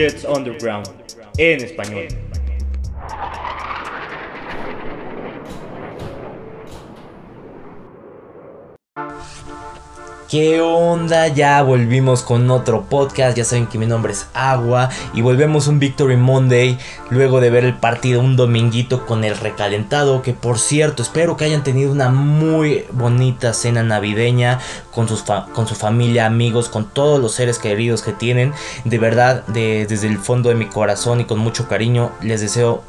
Jets Underground en español. ¿Qué onda? Ya volvimos con otro podcast. Ya saben que mi nombre es Agua. Y volvemos un Victory Monday. Luego de ver el partido un dominguito con el recalentado. Que por cierto, espero que hayan tenido una muy bonita cena navideña. Con, sus con su familia, amigos, con todos los seres queridos que tienen. De verdad, desde el fondo de mi corazón y con mucho cariño. Les deseo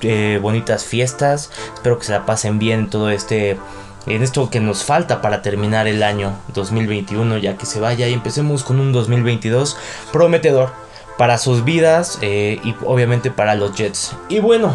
eh, bonitas fiestas. Espero que se la pasen bien en todo este en esto que nos falta para terminar el año 2021 ya que se vaya y empecemos con un 2022 prometedor para sus vidas eh, y obviamente para los Jets. Y bueno,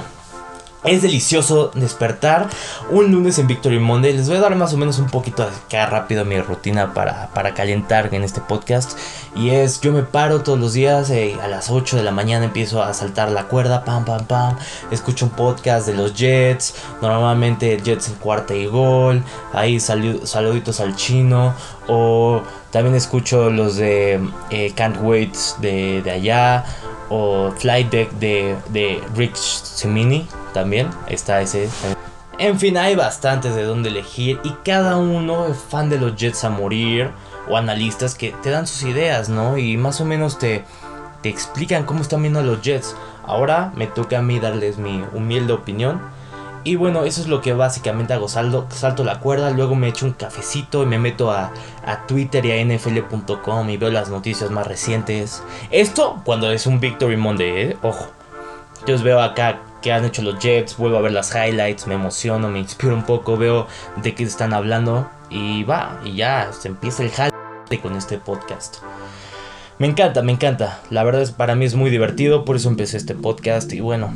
es delicioso despertar un lunes en Victory Monday. Les voy a dar más o menos un poquito acá rápido mi rutina para, para calentar en este podcast. Y es, yo me paro todos los días eh, a las 8 de la mañana empiezo a saltar la cuerda, pam, pam, pam. Escucho un podcast de los Jets. Normalmente Jets en cuarta y gol. Ahí saluditos al chino. O también escucho los de eh, Can't Wait de, de allá o Flight Deck de, de Rick Simini también está ese. En fin, hay bastantes de dónde elegir y cada uno es fan de los Jets a morir o analistas que te dan sus ideas, ¿no? Y más o menos te, te explican cómo están viendo los Jets. Ahora me toca a mí darles mi humilde opinión y bueno, eso es lo que básicamente hago. Salto, salto la cuerda, luego me echo un cafecito y me meto a, Twitter y a nfl.com y veo las noticias más recientes. Esto cuando es un Victory Monday, ¿eh? ojo. Yo veo acá que han hecho los Jets, vuelvo a ver las highlights, me emociono, me inspiro un poco, veo de qué están hablando y va, y ya se empieza el jale con este podcast. Me encanta, me encanta. La verdad es para mí es muy divertido, por eso empecé este podcast y bueno,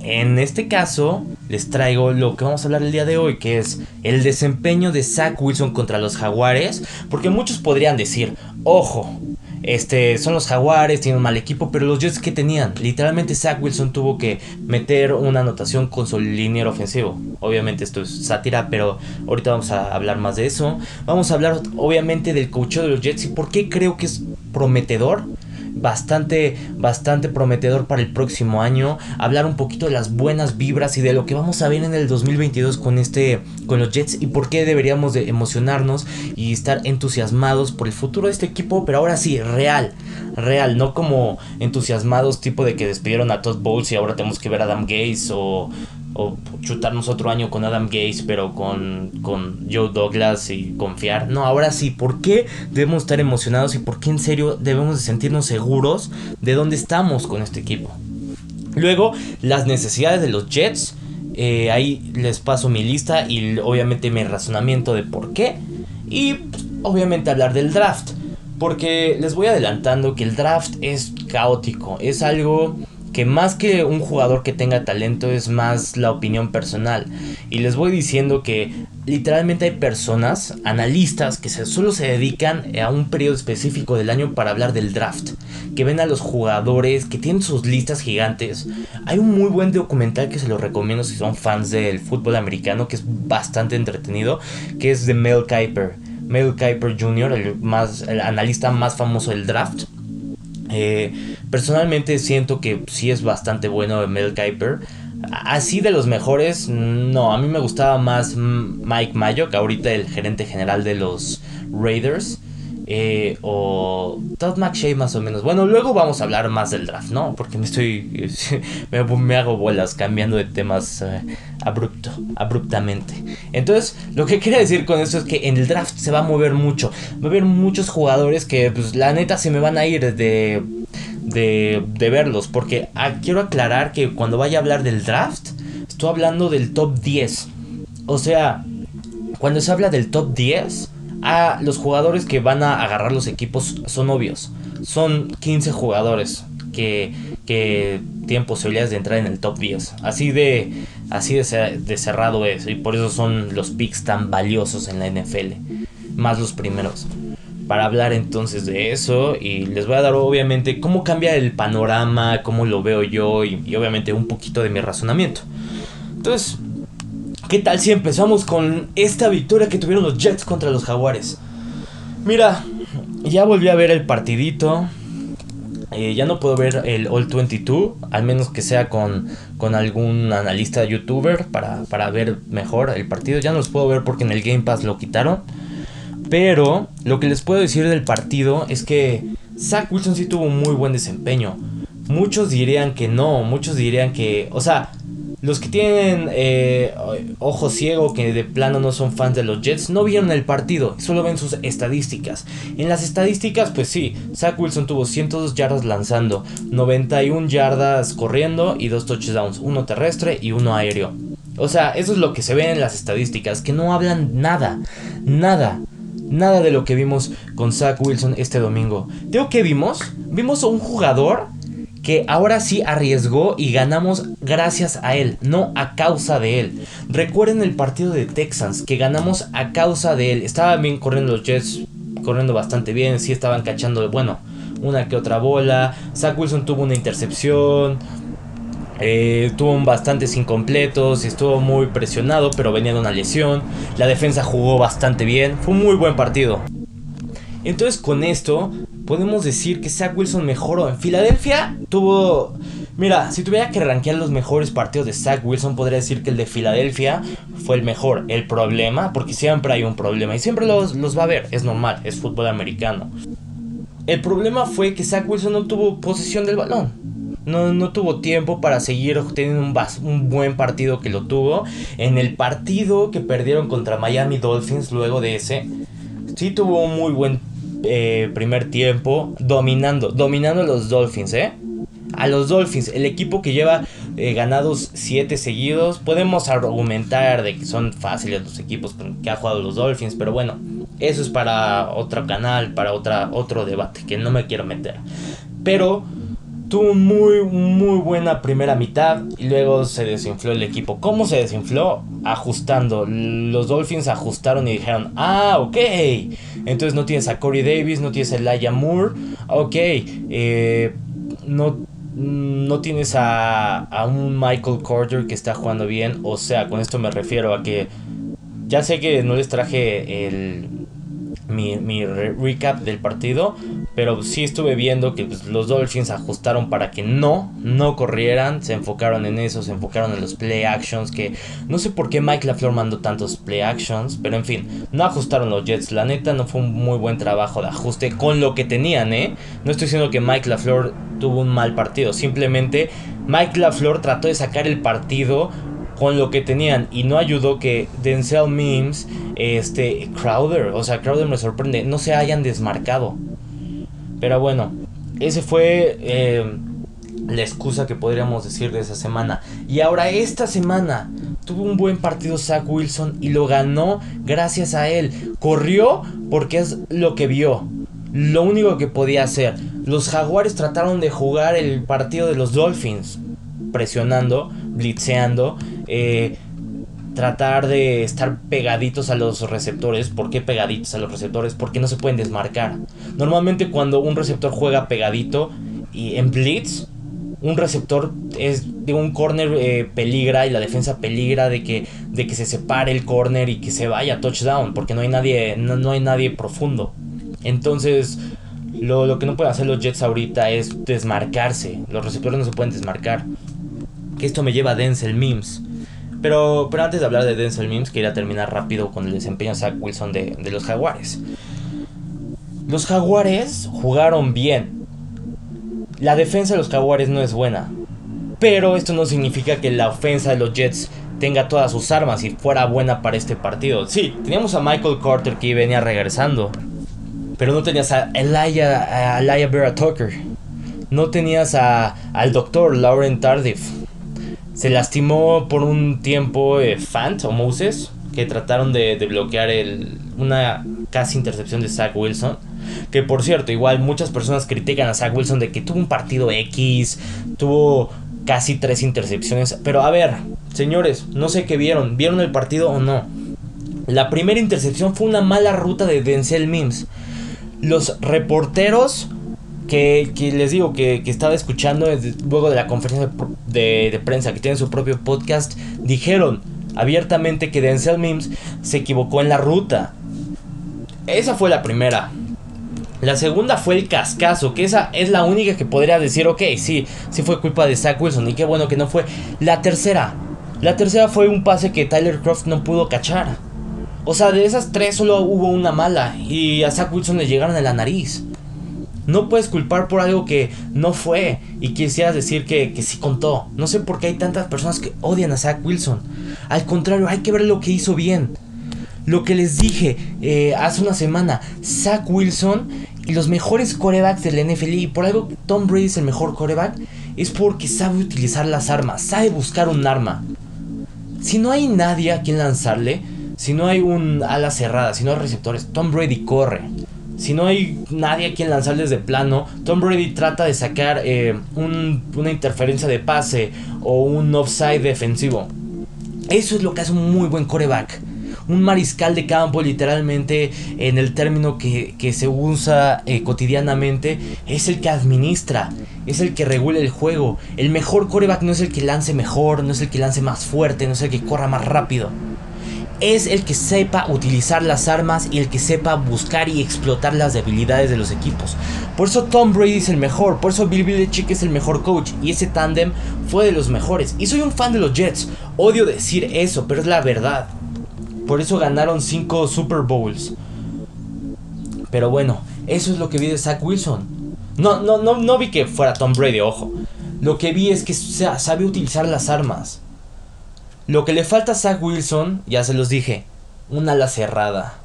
en este caso, les traigo lo que vamos a hablar el día de hoy, que es el desempeño de Zach Wilson contra los Jaguares, porque muchos podrían decir, ojo, este, son los Jaguares, tienen un mal equipo, pero los Jets que tenían, literalmente Zach Wilson tuvo que meter una anotación con su liniero ofensivo. Obviamente esto es sátira, pero ahorita vamos a hablar más de eso. Vamos a hablar obviamente del coacheo de los Jets y por qué creo que es prometedor bastante, bastante prometedor para el próximo año. Hablar un poquito de las buenas vibras y de lo que vamos a ver en el 2022 con este, con los Jets y por qué deberíamos de emocionarnos y estar entusiasmados por el futuro de este equipo, pero ahora sí, real, real, no como entusiasmados tipo de que despidieron a Todd Bowles y ahora tenemos que ver a Adam Gaze o o chutarnos otro año con Adam Gaze, pero con, con Joe Douglas y confiar. No, ahora sí, ¿por qué debemos estar emocionados y por qué en serio debemos de sentirnos seguros de dónde estamos con este equipo? Luego, las necesidades de los Jets. Eh, ahí les paso mi lista y obviamente mi razonamiento de por qué. Y pues, obviamente hablar del draft. Porque les voy adelantando que el draft es caótico. Es algo que más que un jugador que tenga talento es más la opinión personal. Y les voy diciendo que literalmente hay personas, analistas, que solo se dedican a un periodo específico del año para hablar del draft. Que ven a los jugadores, que tienen sus listas gigantes. Hay un muy buen documental que se lo recomiendo si son fans del fútbol americano, que es bastante entretenido, que es de Mel Kiper. Mel Kiper Jr., el, más, el analista más famoso del draft eh, personalmente siento que sí es bastante bueno Mel Kiper. Así de los mejores, no, a mí me gustaba más Mike Mayo, que ahorita el gerente general de los Raiders. Eh, o Todd McShay más o menos. Bueno, luego vamos a hablar más del draft, ¿no? Porque me estoy... me, hago bolas cambiando de temas eh, abrupto, abruptamente. Entonces, lo que quería decir con esto es que en el draft se va a mover mucho. Va a haber muchos jugadores que, pues, la neta, se me van a ir de... De, de verlos, porque ah, quiero aclarar que cuando vaya a hablar del draft, estoy hablando del top 10. O sea, cuando se habla del top 10, a los jugadores que van a agarrar los equipos son obvios. Son 15 jugadores que, que tienen posibilidades de entrar en el top 10. Así de, así de, cerrado es. Y por eso son los picks tan valiosos en la NFL. Más los primeros. Para hablar entonces de eso. Y les voy a dar obviamente cómo cambia el panorama, cómo lo veo yo. Y, obviamente un poquito de mi razonamiento. Entonces, ¿Qué tal si empezamos con esta victoria que tuvieron los Jets contra los Jaguares? Mira, ya volví a ver el partidito. Eh, ya no puedo ver el All 22, al menos que sea con, con algún analista youtuber para, para ver mejor el partido. Ya no los puedo ver porque en el Game Pass lo quitaron. Pero lo que les puedo decir del partido es que Zach Wilson sí tuvo un muy buen desempeño. Muchos dirían que no, muchos dirían que, o sea, los que tienen eh, ojo ciego, que de plano no son fans de los Jets, no vieron el partido, solo ven sus estadísticas. En las estadísticas, pues sí, Zach Wilson tuvo 102 yardas lanzando, 91 yardas corriendo y dos touchdowns, uno terrestre y uno aéreo. O sea, eso es lo que se ve en las estadísticas, que no hablan nada, nada, nada de lo que vimos con Zach Wilson este domingo. Digo que vimos, vimos a un jugador que ahora sí arriesgó y ganamos gracias a él, no a causa de él. Recuerden el partido de Texans, que ganamos a causa de él. Estaban bien corriendo los Jets, corriendo bastante bien, sí estaban cachando, bueno, una que otra bola. Zach Wilson tuvo una intercepción. Eh, tuvo bastantes incompletos, estuvo muy presionado, pero venía de una lesión. La defensa jugó bastante bien, fue un muy buen partido. Entonces con esto podemos decir que Zach Wilson mejoró. En Filadelfia tuvo... Mira, si tuviera que rankear los mejores partidos de Zach Wilson, podría decir que el de Filadelfia fue el mejor. El problema, porque siempre hay un problema y siempre los, va a haber, es normal, es fútbol americano. El problema fue que Zach Wilson no tuvo posesión del balón. No, no, tuvo tiempo para seguir teniendo un, buen partido que lo tuvo. En el partido que perdieron contra Miami Dolphins luego de ese, sí tuvo un muy buen eh, primer tiempo dominando, dominando a los Dolphins, ¿eh? A los Dolphins, el equipo que lleva eh, ganados 7 seguidos, podemos argumentar de que son fáciles los equipos que ha jugado los Dolphins, pero bueno, eso es para otro canal, para otra, otro debate que no me quiero meter. Pero tuvo muy, muy buena primera mitad y luego se desinfló el equipo. ¿Cómo se desinfló? Ajustando. Los Dolphins ajustaron y dijeron, ah, ok. Entonces no tienes a Corey Davis, no tienes a Elijah Moore. Ok, eh, no, no tienes a, a un Michael Carter que está jugando bien. O sea, con esto me refiero a que ya sé que no les traje el mi, recap del partido, pero sí estuve viendo que pues, los Dolphins ajustaron para que no, no corrieran, se enfocaron en eso, se enfocaron en los play actions, que no sé por qué Mike LaFleur mandó tantos play actions, pero en fin, no ajustaron los Jets, la neta no fue un muy buen trabajo de ajuste con lo que tenían, ¿eh? No estoy diciendo que Mike LaFleur tuvo un mal partido, simplemente Mike LaFleur trató de sacar el partido con lo que tenían y no ayudó que Denzel Mims, este Crowder, o sea, Crowder me sorprende, no se hayan desmarcado. Pero bueno, ese fue eh, la excusa que podríamos decir de esa semana. Y ahora esta semana tuvo un buen partido Zach Wilson y lo ganó gracias a él. Corrió porque es lo que vio. Lo único que podía hacer. Los Jaguares trataron de jugar el partido de los Dolphins. Presionando, blitzeando eh, tratar de estar pegaditos a los receptores. ¿Por qué pegaditos a los receptores? Porque no se pueden desmarcar. Normalmente cuando un receptor juega pegadito y en blitz, un receptor es de un corner eh, peligra y la defensa peligra de que, de que se separe el corner y que se vaya touchdown porque no hay nadie, no, hay nadie profundo. Entonces, lo, lo, que no pueden hacer los Jets ahorita es desmarcarse. Los receptores no se pueden desmarcar. Que esto me lleva a Denzel Mims. Pero, pero antes de hablar de Denzel Mims, quería terminar rápido con el desempeño de Zach Wilson de, de los Jaguares. Los Jaguares jugaron bien. La defensa de los Jaguares no es buena. Pero esto no significa que la ofensa de los Jets tenga todas sus armas y fuera buena para este partido. Sí, teníamos a Michael Carter que venía regresando. Pero no tenías a Elijah, a Elijah Vera Tucker. No tenías a, al doctor Lauren Tardif se lastimó por un tiempo eh, Fant o Moses, que trataron de, bloquear el, una casi intercepción de Zach Wilson. Que por cierto, igual muchas personas critican a Zach Wilson de que tuvo un partido X, tuvo casi tres intercepciones. Pero a ver, señores, no sé qué vieron. ¿Vieron el partido o no? La primera intercepción fue una mala ruta de Denzel Mims. Los reporteros que, les digo que, estaba escuchando luego de la conferencia de, prensa que tiene su propio podcast, dijeron abiertamente que Denzel Mims se equivocó en la ruta. Esa fue la primera. La segunda fue el cascazo, que esa es la única que podría decir, ok, sí, sí fue culpa de Zach Wilson y qué bueno que no fue. La tercera, la tercera fue un pase que Tyler Croft no pudo cachar. O sea, de esas tres solo hubo una mala y a Zach Wilson le llegaron a la nariz. No puedes culpar por algo que no fue y quisieras decir que, que sí contó. No sé por qué hay tantas personas que odian a Zach Wilson. Al contrario, hay que ver lo que hizo bien. Lo que les dije eh, hace una semana, Zach Wilson y los mejores corebacks del NFL, y por algo Tom Brady es el mejor coreback, es porque sabe utilizar las armas, sabe buscar un arma. Si no hay nadie a quien lanzarle, si no hay un ala cerrada, si no hay receptores, Tom Brady corre. Si no hay nadie a quien lanzarles de plano, Tom Brady trata de sacar eh, una interferencia de pase o un offside defensivo. Eso es lo que hace un muy buen coreback un mariscal de campo literalmente en el término que, se usa eh, cotidianamente, es el que administra, es el que regula el juego. El mejor coreback no es el que lance mejor, no es el que lance más fuerte, no es el que corra más rápido. Es el que sepa utilizar las armas y el que sepa buscar y explotar las debilidades de los equipos. Por eso Tom Brady es el mejor, por eso Bill Belichick es el mejor coach y ese tándem fue de los mejores. Y soy un fan de los Jets, odio decir eso, pero es la verdad. Por eso ganaron 5 Super Bowls. Pero bueno, eso es lo que vi de Zach Wilson. No, no, no, no vi que fuera Tom Brady, ojo. Lo que vi es que sabe utilizar las armas. Lo que le falta a Zach Wilson, ya se los dije, una ala cerrada.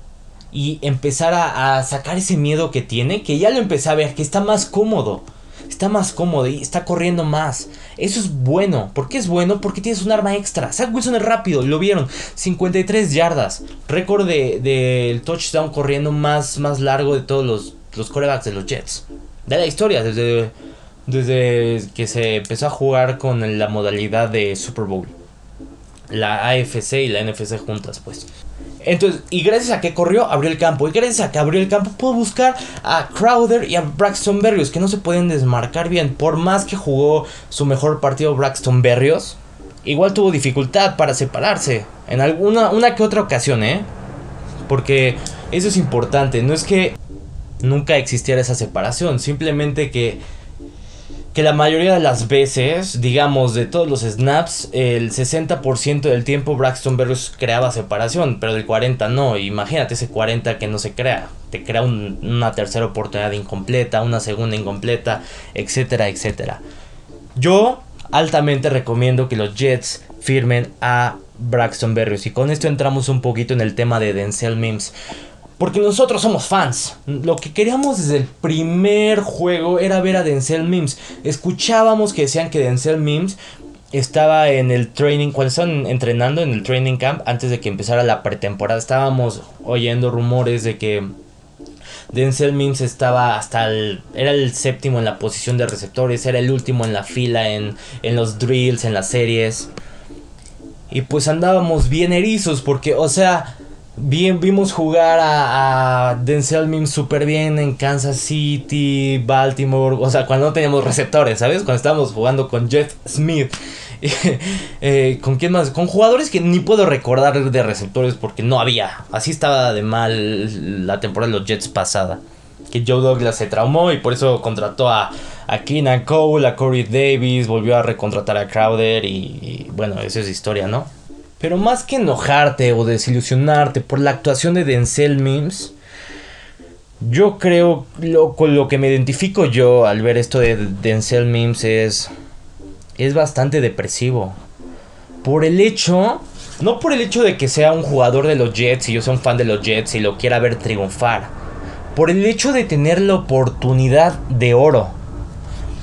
Y empezar a, sacar ese miedo que tiene, que ya lo empecé a ver, que está más cómodo está más cómodo y está corriendo más. Eso es bueno. ¿Por qué es bueno? Porque tienes un arma extra. Zach Wilson es rápido, lo vieron. 53 yardas. Récord del de, touchdown corriendo más, más largo de todos los, los corebacks de los Jets. De la historia, desde, desde que se empezó a jugar con la modalidad de Super Bowl. La AFC y la NFC juntas, pues. Entonces, y gracias a que corrió, abrió el campo. Y gracias a que abrió el campo, pudo buscar a Crowder y a Braxton Berrios, que no se pueden desmarcar bien. Por más que jugó su mejor partido Braxton Berrios, igual tuvo dificultad para separarse. En alguna una que otra ocasión, ¿eh? Porque eso es importante. No es que nunca existiera esa separación, simplemente que que la mayoría de las veces, digamos, de todos los snaps, el 60% del tiempo Braxton Berrios creaba separación, pero del 40 no. Imagínate ese 40 que no se crea. Te crea una tercera oportunidad incompleta, una segunda incompleta, etcétera, etcétera. Yo altamente recomiendo que los Jets firmen a Braxton Berrios. Y con esto entramos un poquito en el tema de Denzel Mims. Porque nosotros somos fans. Lo que queríamos desde el primer juego era ver a Denzel Mims. Escuchábamos que decían que Denzel Mims estaba en el training, cuando estaban entrenando en el training camp, antes de que empezara la pretemporada, estábamos oyendo rumores de que Denzel Mims estaba hasta el. Era el séptimo en la posición de receptores, era el último en la fila en, en los drills, en las series. Y pues andábamos bien erizos, porque, o sea, Bien, vimos jugar a, Denzel Mims súper bien en Kansas City, Baltimore, o sea, cuando no teníamos receptores, ¿sabes? Cuando estábamos jugando con Jeff Smith. Eh, ¿Con quién más? Con jugadores que ni puedo recordar de receptores porque no había. Así estaba de mal la temporada de los Jets pasada. Que Joe Douglas se traumó y por eso contrató a, a Keenan Cole, a Corey Davis, volvió a recontratar a Crowder y bueno, esa es historia, ¿no? Pero más que enojarte o desilusionarte por la actuación de Denzel Mims, yo creo, lo, con lo que me identifico yo al ver esto de Denzel Mims es, es bastante depresivo. Por el hecho, no por el hecho de que sea un jugador de los Jets y yo sea un fan de los Jets y lo quiera ver triunfar. Por el hecho de tener la oportunidad de oro.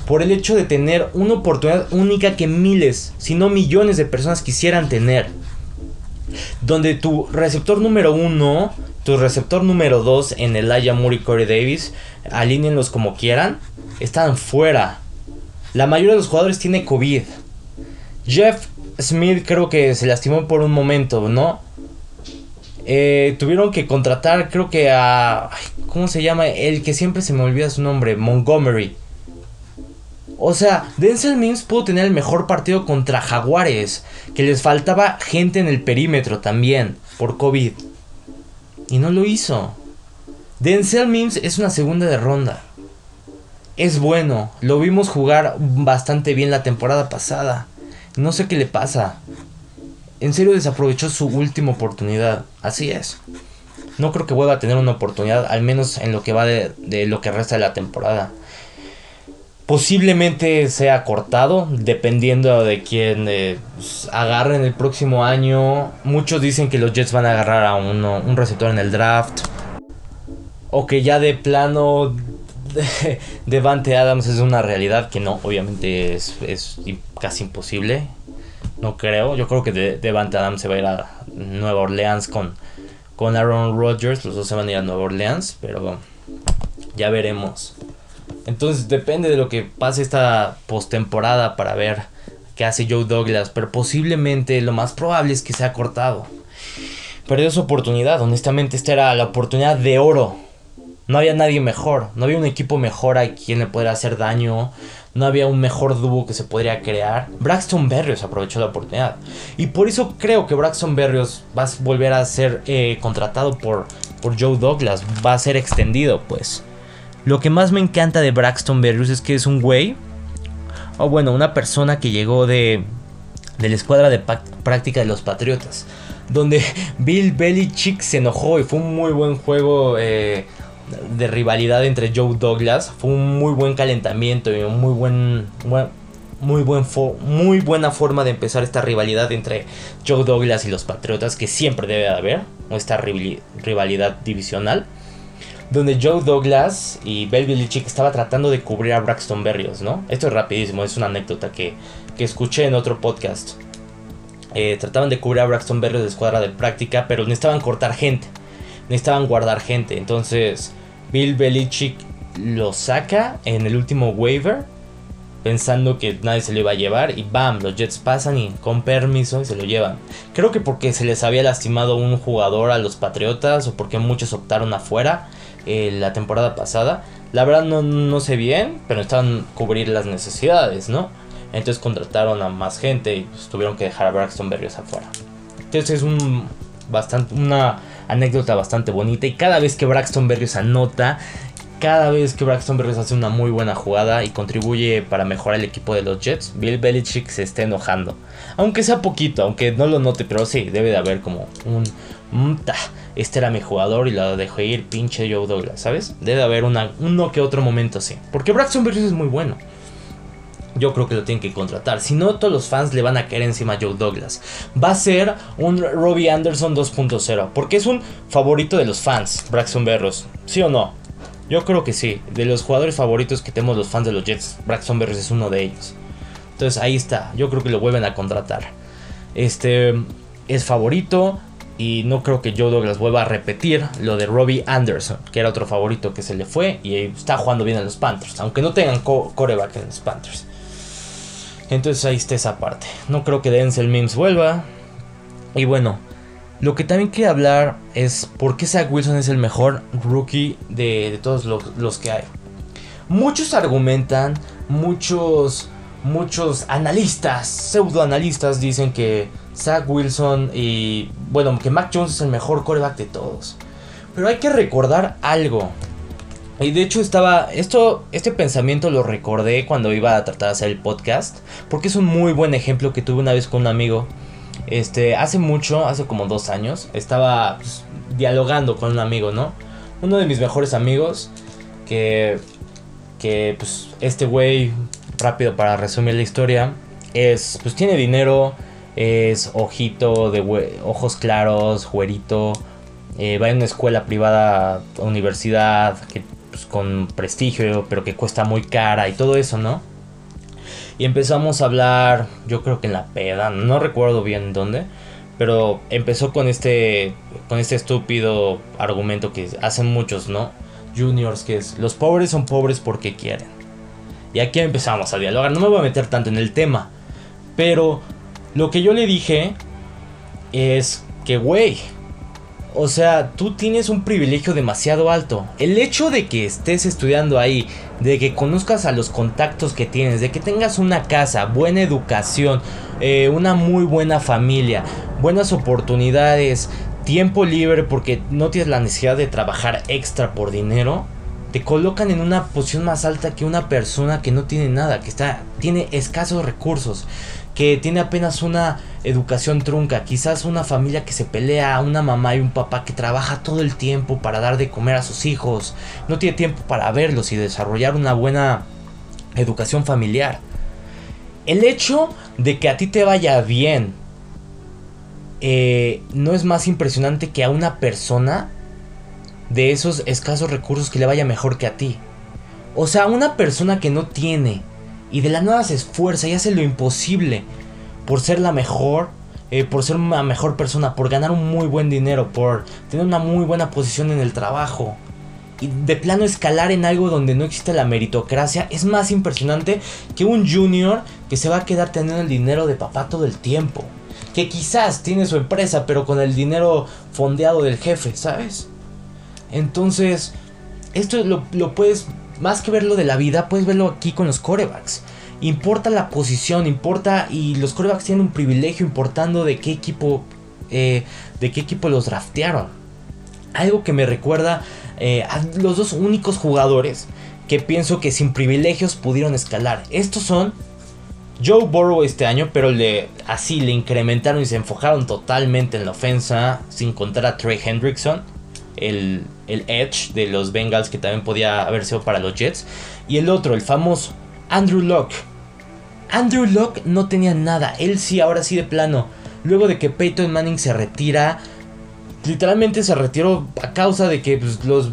Por el hecho de tener una oportunidad única que miles, si no millones de personas quisieran tener donde tu receptor número uno, tu receptor número dos en el Aya Moore y Corey Davis, alínenlos como quieran, están fuera. La mayoría de los jugadores tiene COVID. Jeff Smith creo que se lastimó por un momento, ¿no? Eh, tuvieron que contratar, creo que a. ¿Cómo se llama? El que siempre se me olvida su nombre, Montgomery. O sea, Denzel Mims pudo tener el mejor partido contra Jaguares, que les faltaba gente en el perímetro también, por COVID. Y no lo hizo. Denzel Mims es una segunda de ronda. Es bueno. Lo vimos jugar bastante bien la temporada pasada. No sé qué le pasa. En serio desaprovechó su última oportunidad. Así es. No creo que vuelva a tener una oportunidad, al menos en lo que va de, de lo que resta de la temporada. Posiblemente sea cortado, dependiendo de quién eh, pues, agarre en el próximo año. Muchos dicen que los Jets van a agarrar a uno, un receptor en el draft. O que ya de plano de Devante Adams es una realidad que no, obviamente es, es casi imposible. No creo. Yo creo que de Devante Adams se va a ir a Nueva Orleans con, con Aaron Rodgers. Los dos se van a ir a Nueva Orleans, pero ya veremos. Entonces depende de lo que pase esta postemporada para ver qué hace Joe Douglas. Pero posiblemente lo más probable es que sea cortado. Perdió su oportunidad. Honestamente, esta era la oportunidad de oro. No había nadie mejor. No había un equipo mejor a quien le pudiera hacer daño. No había un mejor dúo que se podría crear. Braxton Berrios aprovechó la oportunidad. Y por eso creo que Braxton Berrios va a volver a ser eh, contratado por, por Joe Douglas. Va a ser extendido, pues. Lo que más me encanta de Braxton Berrios es que es un güey, o bueno, una persona que llegó de, de la escuadra de práctica de los Patriotas, donde Bill Belichick se enojó y fue un muy buen juego eh, de rivalidad entre Joe Douglas, fue un muy buen calentamiento y un muy buen, muy, buen muy buena forma de empezar esta rivalidad entre Joe Douglas y los Patriotas que siempre debe de haber, esta rivalidad divisional donde Joe Douglas y Bill Belichick estaba tratando de cubrir a Braxton Berrios, ¿no? Esto es rapidísimo, es una anécdota que, escuché en otro podcast. Eh, trataban de cubrir a Braxton Berrios de escuadra de práctica, pero necesitaban cortar gente, necesitaban guardar gente. Entonces, Bill Belichick lo saca en el último waiver, pensando que nadie se lo iba a llevar, y bam, los Jets pasan y con permiso se lo llevan. Creo que porque se les había lastimado un jugador a los Patriotas o porque muchos optaron afuera eh, la temporada pasada. La verdad no, sé bien, pero necesitaban cubrir las necesidades, ¿no? Entonces contrataron a más gente y pues, tuvieron que dejar a Braxton Berrios afuera. Entonces es un bastante, una anécdota bastante bonita y cada vez que Braxton Berrios anota, cada vez que Braxton Berrios hace una muy buena jugada y contribuye para mejorar el equipo de los Jets, Bill Belichick se está enojando. Aunque sea poquito, aunque no lo note, pero sí, debe de haber como un... este era mi jugador y lo dejé ir, pinche Joe Douglas, ¿sabes? Debe haber una, uno que otro momento así. Porque Braxton Berrios es muy bueno. Yo creo que lo tienen que contratar. Si no, todos los fans le van a caer encima a Joe Douglas. Va a ser un Robbie Anderson 2.0. Porque es un favorito de los fans, Braxton Berrios. ¿Sí o no? Yo creo que sí. De los jugadores favoritos que tenemos los fans de los Jets, Braxton Berrios es uno de ellos. Entonces ahí está. Yo creo que lo vuelven a contratar. Este es favorito. Y no creo que Joe Douglas vuelva a repetir lo de Robbie Anderson, que era otro favorito que se le fue y está jugando bien en los Panthers, aunque no tengan coreback en los Panthers. Entonces ahí está esa parte. No creo que Denzel Mims vuelva. Y bueno, lo que también quiero hablar es por qué Zach Wilson es el mejor rookie de, todos los, que hay. Muchos argumentan, muchos, muchos analistas, pseudoanalistas dicen que Zach Wilson y, bueno, que Mac Jones es el mejor coreback de todos. Pero hay que recordar algo. Y de hecho estaba, esto, este pensamiento lo recordé cuando iba a tratar de hacer el podcast, porque es un muy buen ejemplo que tuve una vez con un amigo. Este, hace mucho, hace como dos años, estaba pues, dialogando con un amigo, ¿no? Uno de mis mejores amigos, que, que pues este güey, rápido para resumir la historia, es, pues tiene dinero, es ojito de ojos claros, güerito, eh, va a una escuela privada, universidad, que pues, con prestigio, pero que cuesta muy cara y todo eso, ¿no? Y empezamos a hablar, yo creo que en la peda, no recuerdo bien dónde, pero empezó con este, con este estúpido argumento que hacen muchos, ¿no? Juniors, que es, los pobres son pobres porque quieren. Y aquí empezamos a dialogar, no me voy a meter tanto en el tema, pero lo que yo le dije es que, güey, o sea, tú tienes un privilegio demasiado alto. El hecho de que estés estudiando ahí, de que conozcas a los contactos que tienes, de que tengas una casa, buena educación, eh, una muy buena familia, buenas oportunidades, tiempo libre porque no tienes la necesidad de trabajar extra por dinero, te colocan en una posición más alta que una persona que no tiene nada, que está tiene escasos recursos, que tiene apenas una educación trunca, quizás una familia que se pelea, una mamá y un papá que trabaja todo el tiempo para dar de comer a sus hijos, no tiene tiempo para verlos y desarrollar una buena educación familiar. El hecho de que a ti te vaya bien eh, no es más impresionante que a una persona de esos escasos recursos que le vaya mejor que a ti. O sea, una persona que no tiene y de la nada se esfuerza y hace lo imposible por ser la mejor, eh, por ser una mejor persona, por ganar un muy buen dinero, por tener una muy buena posición en el trabajo. Y de plano escalar en algo donde no existe la meritocracia es más impresionante que un junior que se va a quedar teniendo el dinero de papá todo el tiempo. Que quizás tiene su empresa, pero con el dinero fondeado del jefe, ¿sabes? Entonces, esto lo, puedes, más que verlo de la vida, puedes verlo aquí con los corebacks. Importa la posición, importa, y los corebacks tienen un privilegio importando de qué equipo, eh, de qué equipo los draftearon. Algo que me recuerda eh, a los dos únicos jugadores que pienso que sin privilegios pudieron escalar. Estos son Joe Burrow este año, pero le, así le incrementaron y se enfocaron totalmente en la ofensa, sin contar a Trey Hendrickson el, Edge de los Bengals que también podía haber sido para los Jets. Y el otro, el famoso Andrew Locke. Andrew Locke no tenía nada, él sí, ahora sí de plano. Luego de que Peyton Manning se retira, literalmente se retiró a causa de que pues, los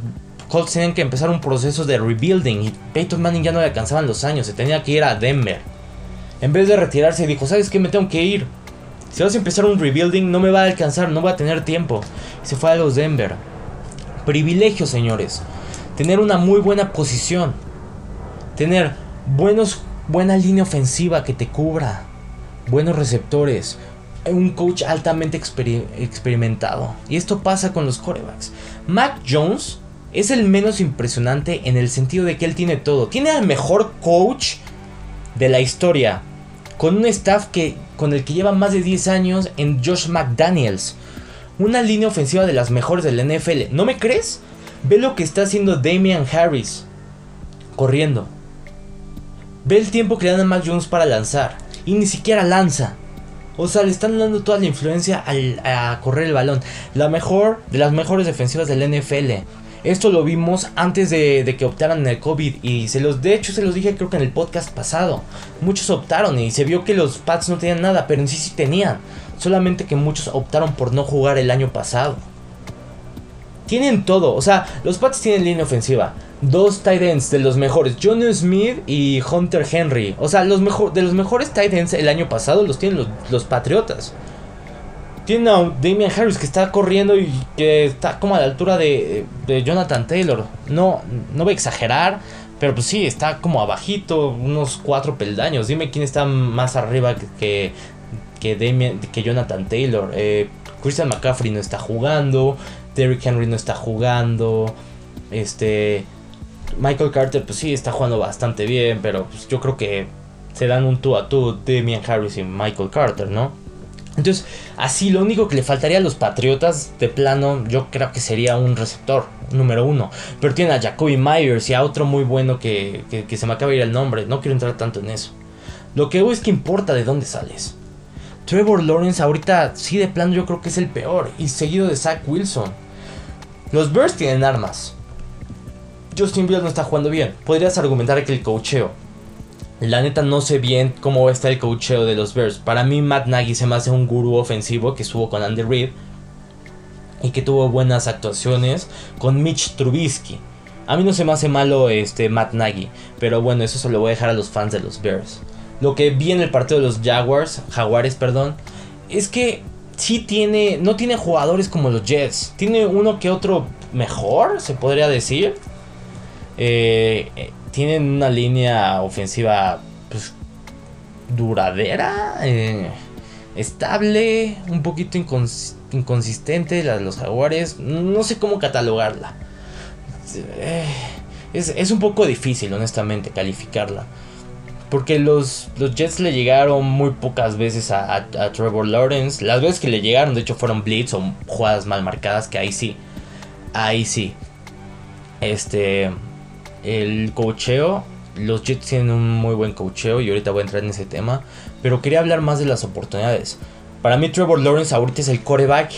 Colts tenían que empezar un proceso de rebuilding y Peyton Manning ya no le alcanzaban los años, se tenía que ir a Denver. En vez de retirarse dijo, ¿sabes qué? Me tengo que ir. Si vas a empezar un rebuilding no me va a alcanzar, no voy a tener tiempo. Se fue a los Denver privilegio, señores. Tener una muy buena posición. Tener buenos, buena línea ofensiva que te cubra. Buenos receptores. Un coach altamente experimentado. Y esto pasa con los corebacks. Mac Jones es el menos impresionante en el sentido de que él tiene todo. Tiene al mejor coach de la historia. Con un staff que, con el que lleva más de 10 años en Josh McDaniels una línea ofensiva de las mejores del NFL. ¿No me crees? Ve lo que está haciendo Damian Harris corriendo. Ve el tiempo que le dan a Mac Jones para lanzar. Y ni siquiera lanza. O sea, le están dando toda la influencia a correr el balón. La mejor de las mejores defensivas del NFL. Esto lo vimos antes de, que optaran en el COVID. Y se los, de hecho, se los dije creo que en el podcast pasado. Muchos optaron y se vio que los Pats no tenían nada, pero en sí sí tenían. Solamente que muchos optaron por no jugar el año pasado. Tienen todo. O sea, los Pats tienen línea ofensiva. Dos tight ends de los mejores. John Smith y Hunter Henry. O sea, los mejor, de los mejores tight ends el año pasado los tienen los, Patriotas. Tienen a Damian Harris que está corriendo y que está como a la altura de, de Jonathan Taylor. No, no voy a exagerar. Pero pues sí, está como abajito, unos cuatro peldaños. Dime quién está más arriba que, que, que Jonathan Taylor. Eh, Christian McCaffrey no está jugando. Derrick Henry no está jugando. Este. Michael Carter, pues sí, está jugando bastante bien. Pero pues yo creo que se dan un tú a tú Damian Harris y Michael Carter, ¿no? Entonces, así lo único que le faltaría a los Patriotas de plano, yo creo que sería un receptor, número uno. Pero tiene a Jacoby Myers y a otro muy bueno que, que, que se me acaba de ir el nombre. No quiero entrar tanto en eso. Lo que hago es que importa de dónde sales. Trevor Lawrence ahorita sí de plano yo creo que es el peor. Y seguido de Zach Wilson. Los Bears tienen armas. Justin Fields no está jugando bien. Podrías argumentar que el cocheo. La neta no sé bien cómo va a estar el cocheo de los Bears. Para mí Matt Nagy se me hace un gurú ofensivo que estuvo con Andy Reid. Y que tuvo buenas actuaciones con Mitch Trubisky. A mí no se me hace malo este Matt Nagy. Pero bueno, eso se lo voy a dejar a los fans de los Bears lo que vi en el partido de los Jaguars, Jaguares, perdón, es que sí tiene, no tiene jugadores como los Jets, tiene uno que otro mejor, se podría decir. Eh, eh, tienen una línea ofensiva pues, duradera, eh, estable, un poquito inconsistente, la de los Jaguares, no sé cómo catalogarla. Es, es un poco difícil, honestamente, calificarla. Porque los, los Jets le llegaron muy pocas veces a, Trevor Lawrence. Las veces que le llegaron, de hecho, fueron blitz o jugadas mal marcadas, que ahí sí. Ahí sí. Este. El cocheo. Los Jets tienen un muy buen cocheo y ahorita voy a entrar en ese tema. Pero quería hablar más de las oportunidades. Para mí Trevor Lawrence ahorita es el coreback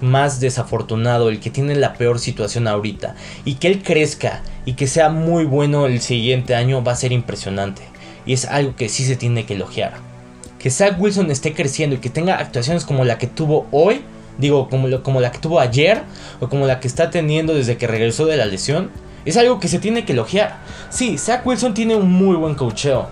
más desafortunado, el que tiene la peor situación ahorita. Y que él crezca y que sea muy bueno el siguiente año va a ser impresionante. Y es algo que sí se tiene que elogiar. Que Zach Wilson esté creciendo y que tenga actuaciones como la que tuvo hoy, digo, como, como la que tuvo ayer, o como la que está teniendo desde que regresó de la lesión, es algo que se tiene que elogiar. Sí, Zach Wilson tiene un muy buen cocheo.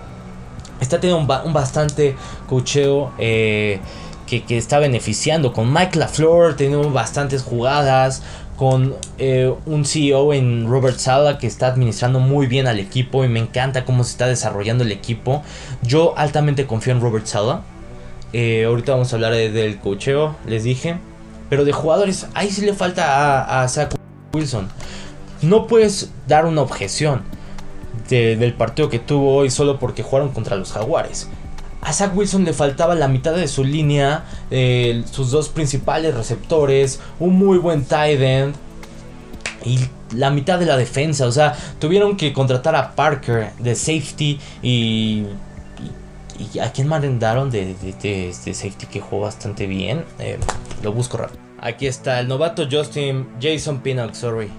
Está teniendo un, bastante cocheo. Eh, que, está beneficiando. Con Mike LaFleur tenemos bastantes jugadas. Con eh, un CEO en Robert Sala que está administrando muy bien al equipo y me encanta cómo se está desarrollando el equipo. Yo altamente confío en Robert Sala. Eh, ahorita vamos a hablar del cocheo, les dije. Pero de jugadores, ahí sí le falta a, a Zach Wilson. No puedes dar una objeción del partido que tuvo hoy solo porque jugaron contra los Jaguares. A Zach Wilson le faltaba la mitad de su línea, sus dos principales receptores, un muy buen tight end y la mitad de la defensa. O sea, tuvieron que contratar a Parker de safety y. y, a quién mandaron de, de, safety que jugó bastante bien. Eh, lo busco rápido. Aquí está el novato Justin Jason Pinnock, sorry.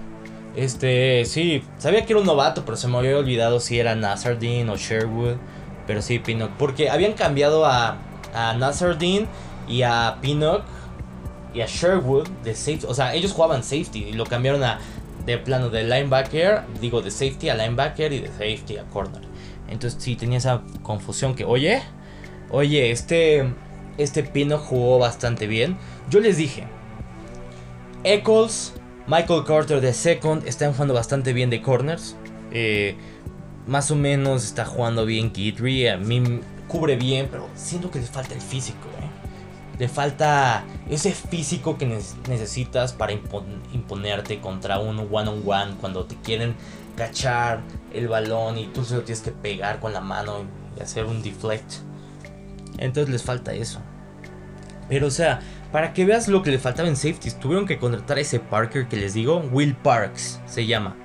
Este, sí, sabía que era un novato, pero se me había olvidado si era Nazardine o Sherwood. Pero sí, Pinnock. Porque habían cambiado a, a Nazardine y a Pinnock y a Sherwood de safety. O sea, ellos jugaban safety y lo cambiaron a de plano de linebacker, digo de safety a linebacker y de safety a corner. Entonces sí tenía esa confusión que, oye, oye, este, este Pinnock jugó bastante bien. Yo les dije, Eccles, Michael Carter de second están jugando bastante bien de corners. Eh, más o menos está jugando bien Guidry. A mí cubre bien, pero siento que le falta el físico. ¿eh? Le falta ese físico que necesitas para imponerte contra un one-on-one cuando te quieren cachar el balón y tú se lo tienes que pegar con la mano y hacer un deflect. Entonces les falta eso. Pero o sea, para que veas lo que le faltaba en safeties, tuvieron que contratar a ese Parker que les digo, Will Parks se llama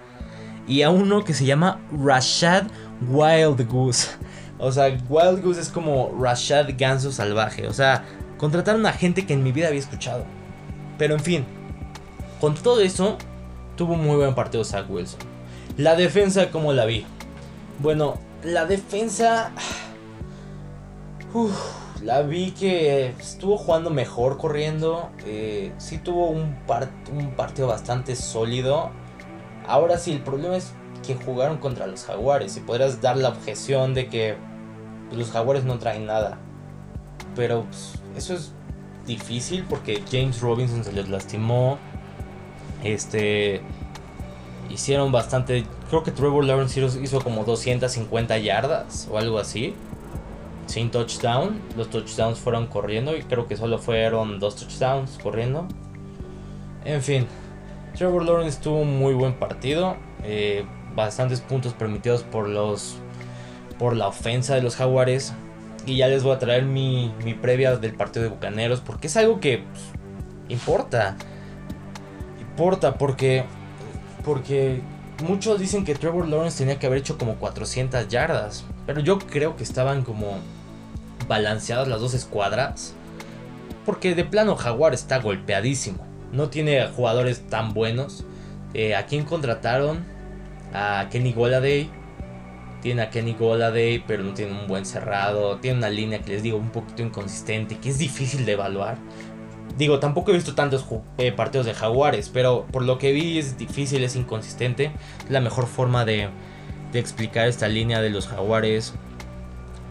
y a uno que se llama Rashad Wild Goose. O sea, Wild Goose es como Rashad Ganso Salvaje. O sea, contrataron a gente que en mi vida había escuchado. Pero en fin, con todo eso, tuvo un muy buen partido Zach Wilson. La defensa, ¿cómo la vi? Bueno, la defensa... la vi que estuvo jugando mejor corriendo. Eh, sí tuvo un, un partido bastante sólido. Ahora sí, el problema es que jugaron contra los jaguares y podrás dar la objeción de que los jaguares no traen nada. Pero pues, eso es difícil porque James Robinson se les lastimó. Este. Hicieron bastante. Creo que Trevor Lawrence hizo como 250 yardas o algo así. Sin touchdown. Los touchdowns fueron corriendo y creo que solo fueron dos touchdowns corriendo. En fin, Trevor Lawrence tuvo un muy buen partido. Eh, bastantes puntos permitidos por los por la ofensa de los jaguares. Y ya les voy a traer mi, mi previa del partido de Bucaneros. Porque es algo que pues, importa. Importa porque. Porque muchos dicen que Trevor Lawrence tenía que haber hecho como 400 yardas. Pero yo creo que estaban como balanceadas las dos escuadras. Porque de plano Jaguar está golpeadísimo no tiene jugadores tan buenos. Eh, ¿A quién contrataron? A Kenny Goladay. Tiene a Kenny Goladay, pero no tiene un buen cerrado. Tiene una línea que les digo un poquito inconsistente, que es difícil de evaluar. Digo, tampoco he visto tantos eh, partidos de Jaguares, pero por lo que vi es difícil, es inconsistente. La mejor forma de, de explicar esta línea de los Jaguares.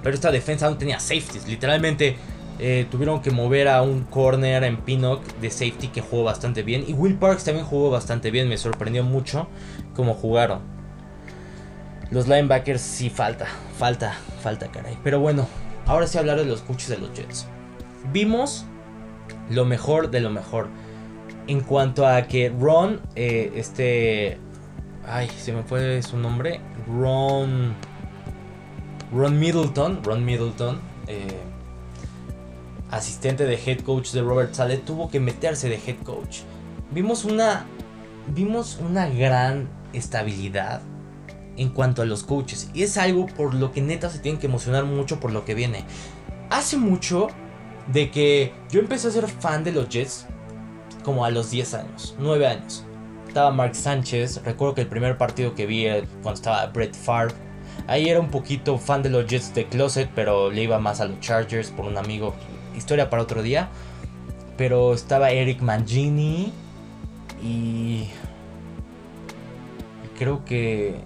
Pero esta defensa no tenía safeties. Literalmente eh, tuvieron que mover a un corner en Pinnock de safety que jugó bastante bien. Y Will Parks también jugó bastante bien. Me sorprendió mucho cómo jugaron. Los linebackers sí falta, falta, falta, caray. Pero bueno, ahora sí hablar de los coaches de los Jets. Vimos lo mejor de lo mejor. En cuanto a que Ron, eh, este... Ay, se me fue su nombre. Ron... Ron Middleton, Ron Middleton, eh, asistente de head coach de Robert Sale, tuvo que meterse de head coach. Vimos una, vimos una gran estabilidad en cuanto a los coaches. Y es algo por lo que neta se tienen que emocionar mucho por lo que viene. Hace mucho de que yo empecé a ser fan de los Jets como a los 10 años, 9 años. Estaba Mark Sánchez, recuerdo que el primer partido que vi cuando estaba Brett Favre. Ahí era un poquito fan de los Jets de Closet, pero le iba más a los Chargers por un amigo. Historia para otro día. Pero estaba Eric Mangini y creo que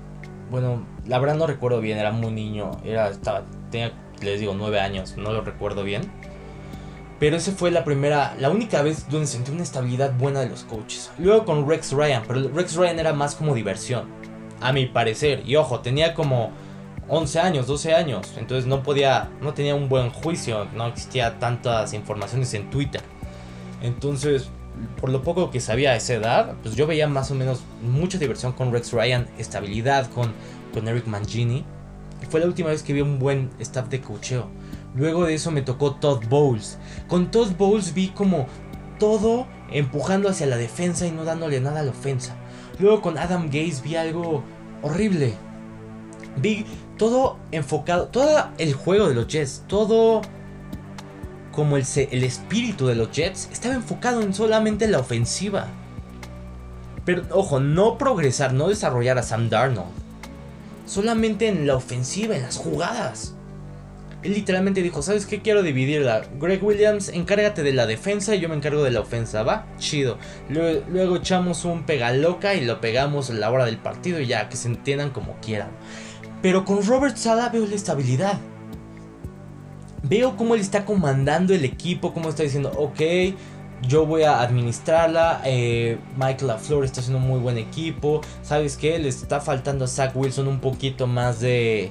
bueno, la verdad no recuerdo bien, era muy niño, era, estaba, tenía, les digo, nueve años, no lo recuerdo bien. Pero esa fue la primera, la única vez donde sentí una estabilidad buena de los coaches. Luego con Rex Ryan, pero Rex Ryan era más como diversión, a mi parecer. Y ojo, tenía como 11 años, 12 años, entonces no podía, no tenía un buen juicio, no existía tantas informaciones en Twitter. Entonces, por lo poco que sabía a esa edad, pues yo veía más o menos mucha diversión con Rex Ryan, estabilidad con, con Eric Mangini. Y fue la última vez que vi un buen staff de cocheo. Luego de eso me tocó Todd Bowles. Con Todd Bowles vi como todo empujando hacia la defensa y no dándole nada a la ofensa. Luego con Adam Gaze vi algo horrible. Vi todo enfocado, todo el juego de los Jets, todo como el, el espíritu de los Jets estaba enfocado en solamente la ofensiva. Pero ojo, no progresar, no desarrollar a Sam Darnold. Solamente en la ofensiva, en las jugadas. Él literalmente dijo, ¿sabes qué? Quiero dividirla. Greg Williams, encárgate de la defensa y yo me encargo de la ofensa, ¿va? Chido. Luego, luego echamos un pega loca y lo pegamos a la hora del partido y ya, que se entiendan como quieran. Pero con Robert Sala veo la estabilidad veo cómo él está comandando el equipo, cómo está diciendo, ok, yo voy a administrarla. Eh, Mike LaFleur está haciendo un muy buen equipo. ¿Sabes qué? Le está faltando a Zach Wilson un poquito más de.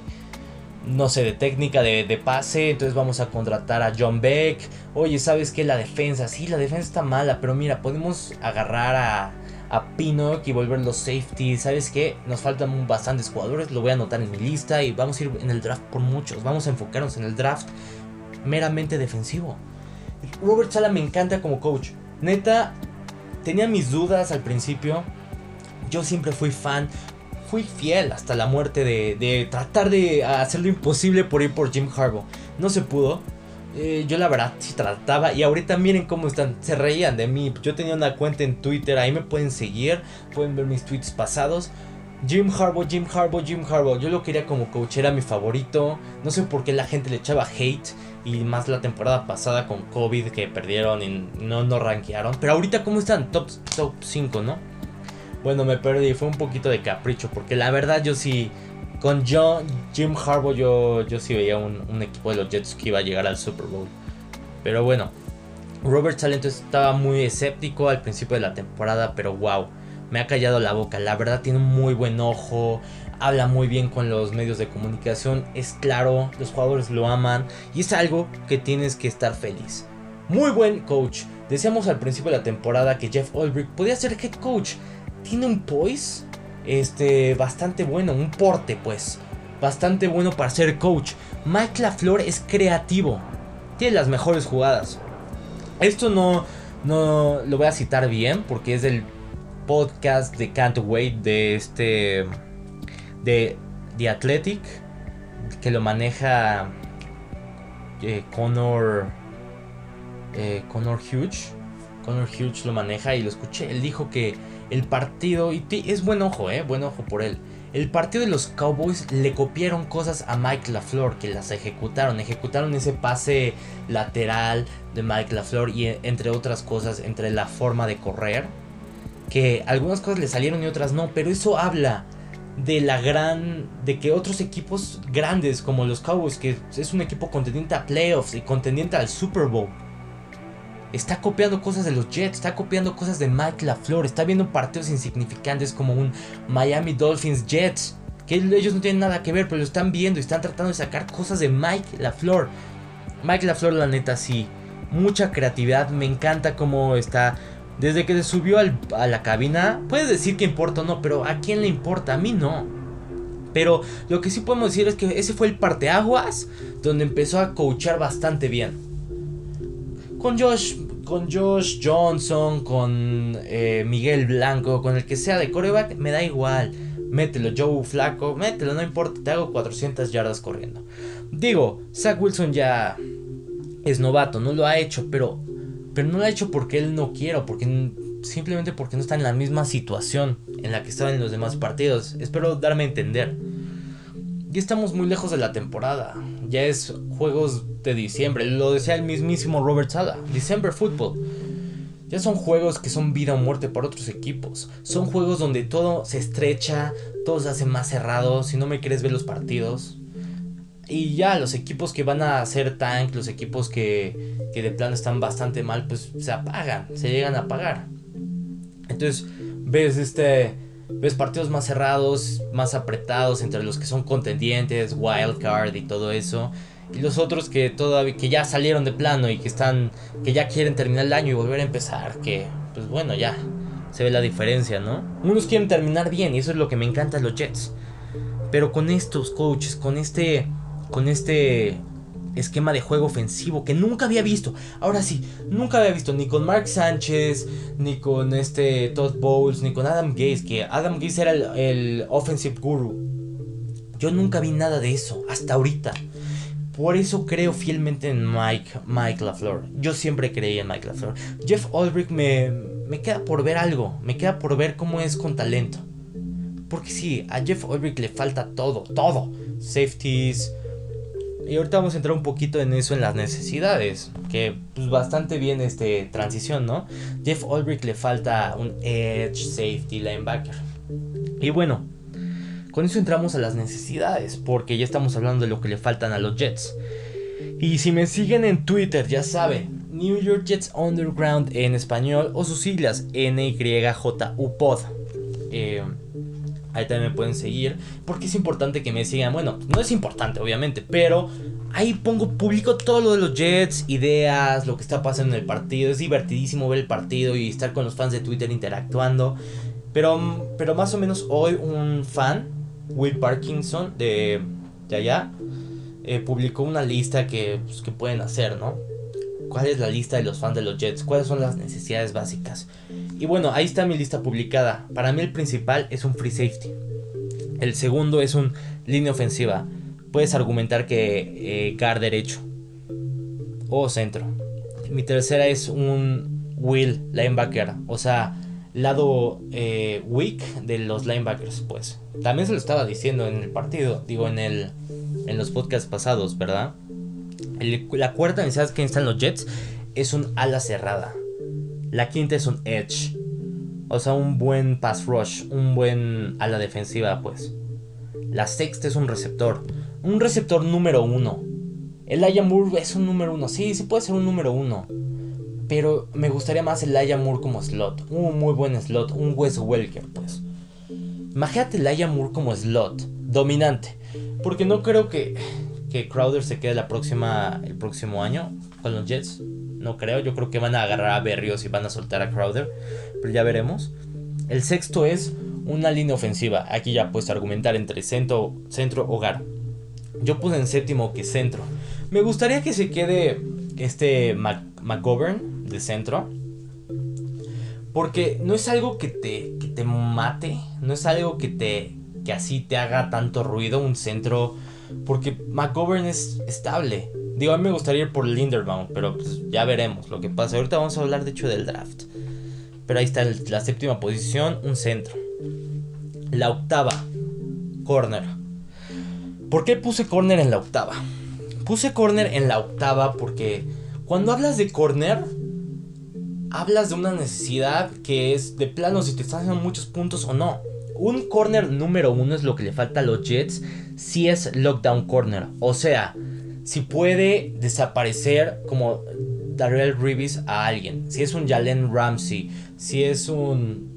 No sé, de técnica de, pase. Entonces vamos a contratar a John Beck. Oye, ¿sabes qué? La defensa. Sí, la defensa está mala. Pero mira, podemos agarrar a, a Pinnock y volverlo safety. ¿Sabes qué? Nos faltan bastantes jugadores. Lo voy a anotar en mi lista. Y vamos a ir en el draft por muchos. Vamos a enfocarnos en el draft meramente defensivo. Robert Sala me encanta como coach. Neta, tenía mis dudas al principio. Yo siempre fui fan. Fui fiel hasta la muerte de, tratar de hacer lo imposible por ir por Jim Harbaugh. No se pudo. Eh, yo la verdad sí trataba. Y ahorita miren cómo están. Se reían de mí. Yo tenía una cuenta en Twitter. Ahí me pueden seguir. Pueden ver mis tweets pasados. Jim Harbaugh, Jim Harbaugh, Jim Harbaugh. Yo lo quería como coach. Era mi favorito. No sé por qué la gente le echaba hate y más la temporada pasada con COVID que perdieron y no nos rankearon. Pero ahorita, ¿cómo están? Top, top 5, ¿no? Bueno, me perdí, fue un poquito de capricho, porque la verdad yo sí, con John, Jim Harbaugh yo, yo sí veía un, equipo de los Jets que iba a llegar al Super Bowl. Pero bueno, Robert Salento estaba muy escéptico al principio de la temporada, pero wow, me ha callado la boca. La verdad tiene un muy buen ojo, habla muy bien con los medios de comunicación, es claro, los jugadores lo aman y es algo que tienes que estar feliz. Muy buen coach. Decíamos al principio de la temporada que Jeff Ulbrich podía ser head coach. Tiene un poise este, bastante bueno, un porte pues, bastante bueno para ser coach. Mike LaFleur es creativo, tiene las mejores jugadas. Esto no, no lo voy a citar bien porque es del podcast de Can't Wait de este de The Athletic, que lo maneja eh, Connor, eh, Connor. Connor Hughes lo maneja y lo escuché. Él dijo que el partido, y es buen ojo, eh, buen ojo por él. El partido de los Cowboys le copiaron cosas a Mike LaFleur que las ejecutaron. Ejecutaron ese pase lateral de Mike LaFleur y entre otras cosas, entre la forma de correr. Que algunas cosas le salieron y otras no, pero eso habla de la gran. de que otros equipos grandes como los Cowboys, que es un equipo contendiente a playoffs y contendiente al Super Bowl, está copiando cosas de los Jets, está copiando cosas de Mike LaFleur, está viendo partidos insignificantes como un Miami Dolphins Jets, que ellos no tienen nada que ver, pero lo están viendo y están tratando de sacar cosas de Mike LaFleur. Mike LaFleur, la neta, sí, mucha creatividad, me encanta cómo está desde que se subió a la cabina, puedes decir que importa o no, pero ¿a quién le importa? A mí no. Pero lo que sí podemos decir es que ese fue el parteaguas donde empezó a coachar bastante bien. Con Josh, con Josh Johnson, con eh, Miguel Blanco, con el que sea de coreback, me da igual. Mételo, Joe Flaco, mételo, no importa, te hago 400 yardas corriendo. Digo, Zach Wilson ya es novato, no lo ha hecho, pero, pero no lo ha hecho porque él no quiere, porque simplemente porque no está en la misma situación en la que estaba en los demás partidos. Espero darme a entender. Ya estamos muy lejos de la temporada. Ya es juegos de diciembre. Lo decía el mismísimo Robert Sala. December Football. Ya son juegos que son vida o muerte para otros equipos. Son juegos donde todo se estrecha, todo se hace más cerrado. Si no me quieres ver los partidos. Y ya, los equipos que van a hacer tank, los equipos que, que de plano están bastante mal, pues se apagan, se llegan a apagar. Entonces, ves este ves partidos más cerrados, más apretados entre los que son contendientes, wild card y todo eso. Y los otros que todavía que ya salieron de plano y que están que ya quieren terminar el año y volver a empezar, que pues bueno, ya se ve la diferencia, ¿no? Unos quieren terminar bien y eso es lo que me encanta los Jets. Pero con estos coaches, con este con este esquema de juego ofensivo que nunca había visto. Ahora sí, nunca había visto ni con Mark Sánchez, ni con este Todd Bowles, ni con Adam Gaze, que Adam Gaze era el, offensive guru. Yo nunca vi nada de eso, hasta ahorita. Por eso creo fielmente en Mike, Mike LaFleur. Yo siempre creí en Mike LaFleur. Jeff Ulbrich me, me queda por ver algo. Me queda por ver cómo es con talento. Porque sí, a Jeff Ulbrich le falta todo, todo. Safeties, y ahorita vamos a entrar un poquito en eso, en las necesidades. Que pues bastante bien este transición, ¿no? Jeff Ulbrich le falta un edge, safety, linebacker. Y bueno, con eso entramos a las necesidades. Porque ya estamos hablando de lo que le faltan a los Jets. Y si me siguen en Twitter, ya saben, New York Jets Underground en español o sus siglas NYJUPOD. Eh, Ahí también me pueden seguir. Porque es importante que me sigan. Bueno, no es importante, obviamente. Pero ahí pongo, publico todo lo de los Jets, ideas, lo que está pasando en el partido. Es divertidísimo ver el partido y estar con los fans de Twitter interactuando. Pero, pero más o menos hoy un fan, Will Parkinson, de, de allá, eh, publicó una lista que, pues, que pueden hacer, ¿no? ¿Cuál es la lista de los fans de los Jets? ¿Cuáles son las necesidades básicas? Y bueno, ahí está mi lista publicada. Para mí el principal es un free safety. El segundo es un línea ofensiva. Puedes argumentar que eh, guard derecho o centro. Mi tercera es un will linebacker, o sea, lado eh, weak de los linebackers, pues. También se lo estaba diciendo en el partido, digo en el en los podcasts pasados, ¿verdad? La cuarta ¿sabes que están los Jets es un ala cerrada. La quinta es un edge. O sea, un buen pass rush, un buen ala defensiva, pues. La sexta es un receptor. Un receptor número uno. El Aya Moore es un número uno. Sí, sí puede ser un número uno. Pero me gustaría más el Aya Moore como slot. Un muy buen slot. Un Wes Welker, pues. Imagínate el Aya Moore como slot. Dominante. Porque no creo que, que Crowder se quede la próxima, el próximo año con los Jets no creo. Yo creo que van a agarrar a Berrios y van a soltar a Crowder, pero ya veremos. El sexto es una línea ofensiva. Aquí ya puedes argumentar entre centro, centro, hogar. Yo puse en séptimo que centro. Me gustaría que se quede este McGovern de centro. Porque no es algo que te, que te mate. No es algo que te que así te haga tanto ruido un centro. Porque McGovern es estable. Digo, a mí me gustaría ir por Linderbaum, pero pues ya veremos lo que pasa. Ahorita vamos a hablar de hecho del draft. Pero ahí está la séptima posición, un centro. La octava, corner. ¿Por qué puse corner en la octava? Puse corner en la octava porque cuando hablas de corner, hablas de una necesidad que es de plano si te están haciendo muchos puntos o no. Un corner número uno es lo que le falta a los Jets si es lockdown corner. O sea, si puede desaparecer como Darrell Reeves a alguien, si es un Jalen Ramsey, si es un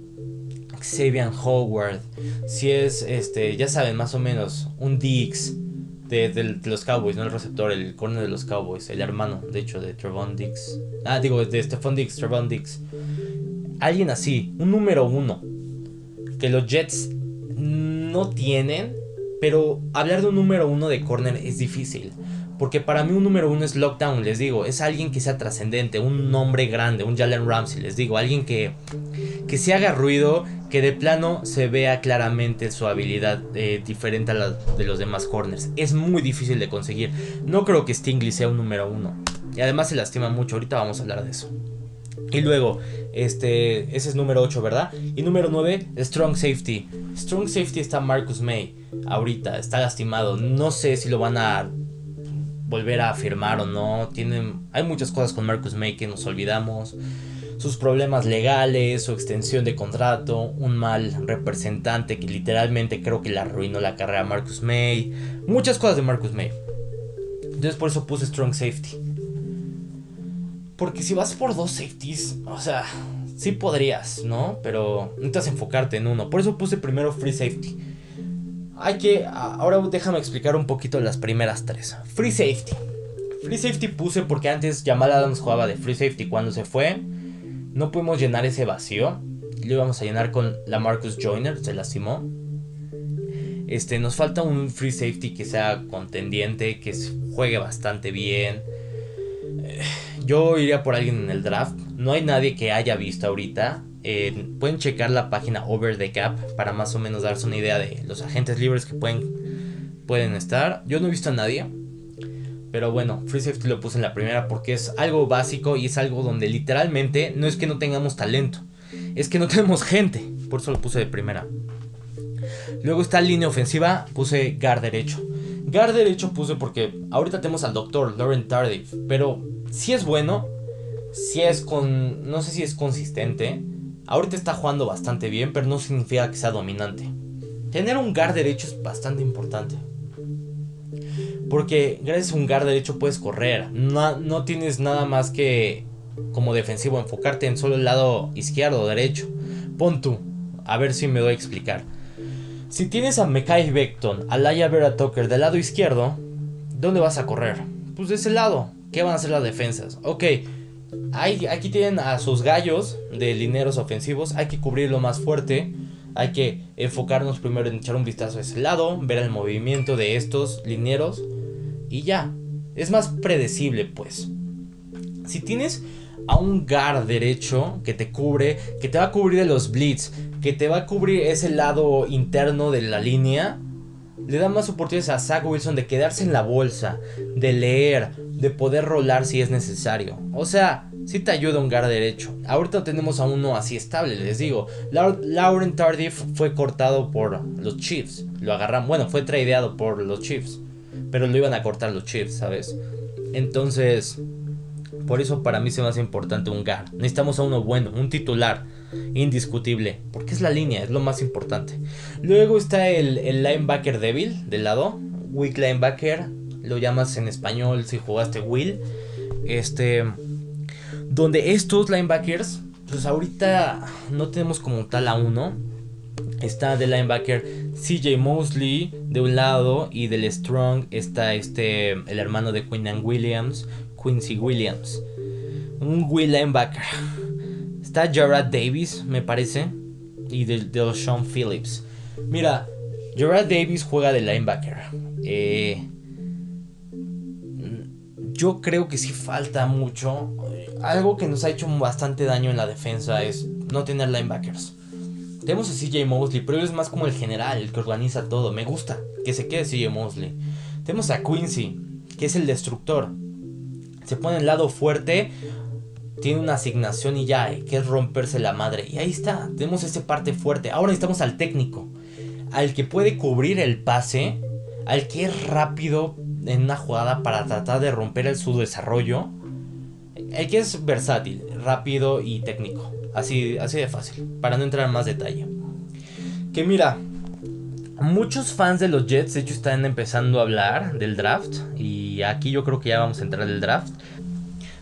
Xavier Howard, si es este, ya saben, más o menos, un Dix de, los Cowboys, no el receptor, el corner de los Cowboys, el hermano, de hecho, de Trevon Dix. Ah, digo, de Stephon Dix, Trevon Dix. Alguien así, un número uno, que los Jets no tienen Pero hablar de un número uno de corner es difícil. Porque para mí un número uno es lockdown, les digo. Es alguien que sea trascendente, un nombre grande, un Jalen Ramsey, les digo. Alguien que, que se haga ruido, que de plano se vea claramente su habilidad eh, diferente a la de los demás corners. Es muy difícil de conseguir. No creo que Stingley sea un número uno. Y además se lastima mucho. Ahorita vamos a hablar de eso. Y luego, este, ese es número 8, ¿verdad? Y número 9, Strong Safety. Strong Safety está Marcus May. Ahorita, está lastimado. No sé si lo van a volver a firmar o no. Tienen, hay muchas cosas con Marcus May que nos olvidamos. Sus problemas legales, su extensión de contrato, un mal representante que literalmente creo que le arruinó la carrera a Marcus May. Muchas cosas de Marcus May. Entonces por eso puse Strong Safety. Porque si vas por dos safeties, o sea, sí podrías, ¿no? Pero necesitas enfocarte en uno. Por eso puse primero Free Safety. Hay que. Ahora déjame explicar un poquito las primeras tres. Free Safety. Free Safety puse porque antes Jamal Adams jugaba de Free Safety. Cuando se fue, no pudimos llenar ese vacío. Lo íbamos a llenar con la Marcus Joyner, se lastimó. Este, nos falta un Free Safety que sea contendiente, que juegue bastante bien. Yo iría por alguien en el draft. No hay nadie que haya visto ahorita. Eh, pueden checar la página Over the Cap para más o menos darse una idea de los agentes libres que pueden, pueden estar. Yo no he visto a nadie. Pero bueno, Free Safety lo puse en la primera porque es algo básico y es algo donde literalmente no es que no tengamos talento. Es que no tenemos gente. Por eso lo puse de primera. Luego está línea ofensiva, puse guard derecho. Guard derecho puse porque ahorita tenemos al doctor Lauren Tardif, pero si es bueno, si es con, no sé si es consistente, Ahorita está jugando bastante bien, pero no significa que sea dominante. Tener un guard derecho es bastante importante. Porque gracias a un guard derecho puedes correr. No, no tienes nada más que como defensivo enfocarte en solo el lado izquierdo o derecho. Pon tú. A ver si me doy a explicar. Si tienes a Mekai Beckton, a Laia Vera Tucker del lado izquierdo, ¿dónde vas a correr? Pues de ese lado. ¿Qué van a hacer las defensas? Ok, aquí tienen a sus gallos de lineros ofensivos. Hay que cubrirlo más fuerte. Hay que enfocarnos primero en echar un vistazo a ese lado, ver el movimiento de estos lineros y ya. Es más predecible, pues. Si tienes a un guard derecho que te cubre, que te va a cubrir de los blitz, que te va a cubrir ese lado interno de la línea, le da más oportunidades a Zach Wilson de quedarse en la bolsa, de leer, de poder rolar si es necesario. O sea, si te ayuda un guard derecho. Ahorita tenemos a uno así estable, les digo. Lauren Tardif fue cortado por los Chiefs. Lo agarran, bueno, fue tradeado por los Chiefs. Pero lo iban a cortar los Chiefs, ¿sabes? Entonces, por eso para mí se me hace importante un guard. Necesitamos a uno bueno, un titular indiscutible. Porque es la línea, es lo más importante. Luego está el, linebacker débil del lado. Weak linebacker lo llamas en español si jugaste Will. Este, donde estos linebackers, pues ahorita no tenemos como tal a uno. Está de linebacker CJ Mosley de un lado y del Strong está este el hermano de Quinnan Williams, Quincy Williams. Un Will linebacker. Está Gerard Davis, me parece, y de, de Sean Phillips. Mira, Gerard Davis juega de linebacker. Eh, yo creo que sí falta mucho. Algo que nos ha hecho bastante daño en la defensa es no tener linebackers. Tenemos a CJ Mosley, pero él es más como el general, el que organiza todo. Me gusta que se quede CJ Mosley. Tenemos a Quincy, que es el destructor. Se pone el lado fuerte, tiene una asignación y ya, eh, que es romperse la madre. Y ahí está, tenemos esa parte fuerte. Ahora necesitamos al técnico, al que puede cubrir el pase, al que es rápido en una jugada para tratar de romper el, su desarrollo. El que es versátil, rápido y técnico. Así, así de fácil. Para no entrar en más detalle. Que mira, muchos fans de los Jets, de hecho, están empezando a hablar del draft. Y aquí yo creo que ya vamos a entrar del draft.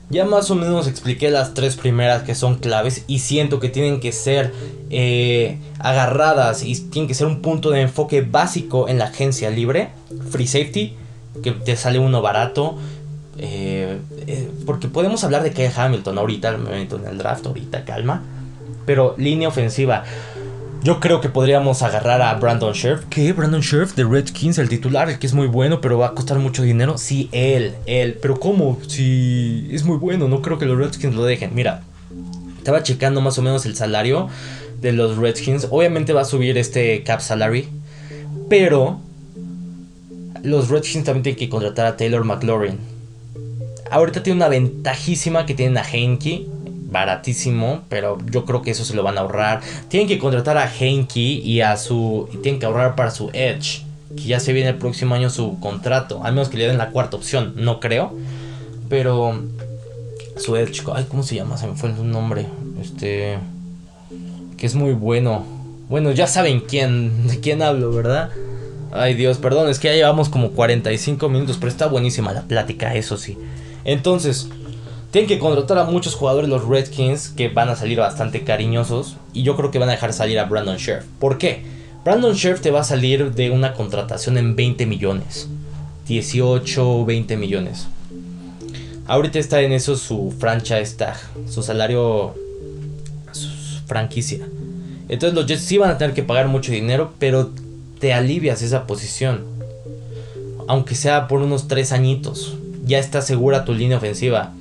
Ya más o menos expliqué las tres primeras que son claves y siento que tienen que ser eh, agarradas y tienen que ser un punto de enfoque básico en la agencia libre. Free safety, que te sale uno barato. Eh, eh, porque podemos hablar de que Hamilton ahorita, en el draft, ahorita, calma. Pero línea ofensiva. Yo creo que podríamos agarrar a Brandon Scherf. ¿Qué? Brandon Scherf de Redskins, el titular, el que es muy bueno, pero va a costar mucho dinero. Sí, él, él. Pero ¿cómo? Si es muy bueno, no creo que los Redskins lo dejen. Mira, estaba checando más o menos el salario de los Redskins. Obviamente va a subir este cap salary. Pero los Redskins también tienen que contratar a Taylor McLaurin. Ahorita tiene una ventajísima que tienen a Henke baratísimo, pero yo creo que eso se lo van a ahorrar. Tienen que contratar a Henky y a su. Y tienen que ahorrar para su Edge. Que ya se viene el próximo año su contrato. Al menos que le den la cuarta opción. No creo. Pero. Su Edge. Ay, ¿cómo se llama? Se me fue el nombre. Este. Que es muy bueno. Bueno, ya saben quién. De quién hablo, ¿verdad? Ay Dios, perdón, es que ya llevamos como 45 minutos, pero está buenísima la plática, eso sí. Entonces, tienen que contratar a muchos jugadores los Redskins que van a salir bastante cariñosos. Y yo creo que van a dejar salir a Brandon Scherf. ¿Por qué? Brandon Scherf te va a salir de una contratación en 20 millones. 18, 20 millones. Ahorita está en eso su franchise tag. Su salario. Su franquicia. Entonces los Jets sí van a tener que pagar mucho dinero. Pero te alivias esa posición. Aunque sea por unos 3 añitos. Ya está segura tu línea ofensiva.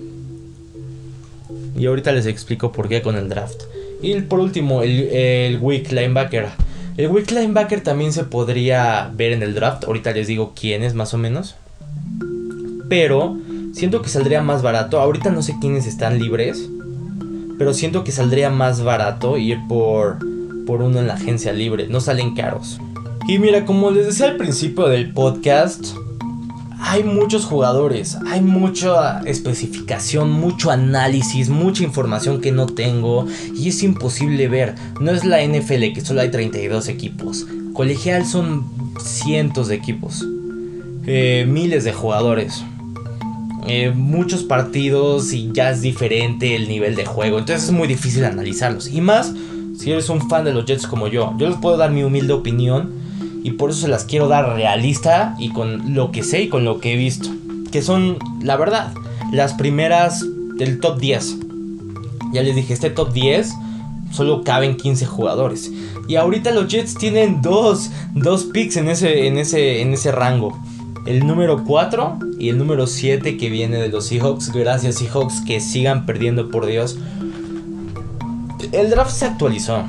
Y ahorita les explico por qué con el draft. Y por último, el, el weak linebacker. El weak linebacker también se podría ver en el draft. Ahorita les digo quién es más o menos. Pero siento que saldría más barato. Ahorita no sé quiénes están libres. Pero siento que saldría más barato ir por, por uno en la agencia libre. No salen caros. Y mira, como les decía al principio del podcast, hay muchos jugadores, hay mucha especificación, mucho análisis, mucha información que no tengo y es imposible ver. No es la NFL que solo hay 32 equipos. Colegial son cientos de equipos, eh, miles de jugadores. Eh, muchos partidos y ya es diferente el nivel de juego. Entonces es muy difícil analizarlos. Y más si eres un fan de los Jets como yo. Yo les puedo dar mi humilde opinión y por eso se las quiero dar realista y con lo que sé y con lo que he visto. Que son, la verdad, las primeras del top 10. Ya les dije, este top 10 solo caben 15 jugadores. Y ahorita los Jets tienen dos, dos picks en ese, en, ese, en ese rango. El número 4 y el número 7 que viene de los Seahawks. Gracias Seahawks que sigan perdiendo por Dios. El draft se actualizó.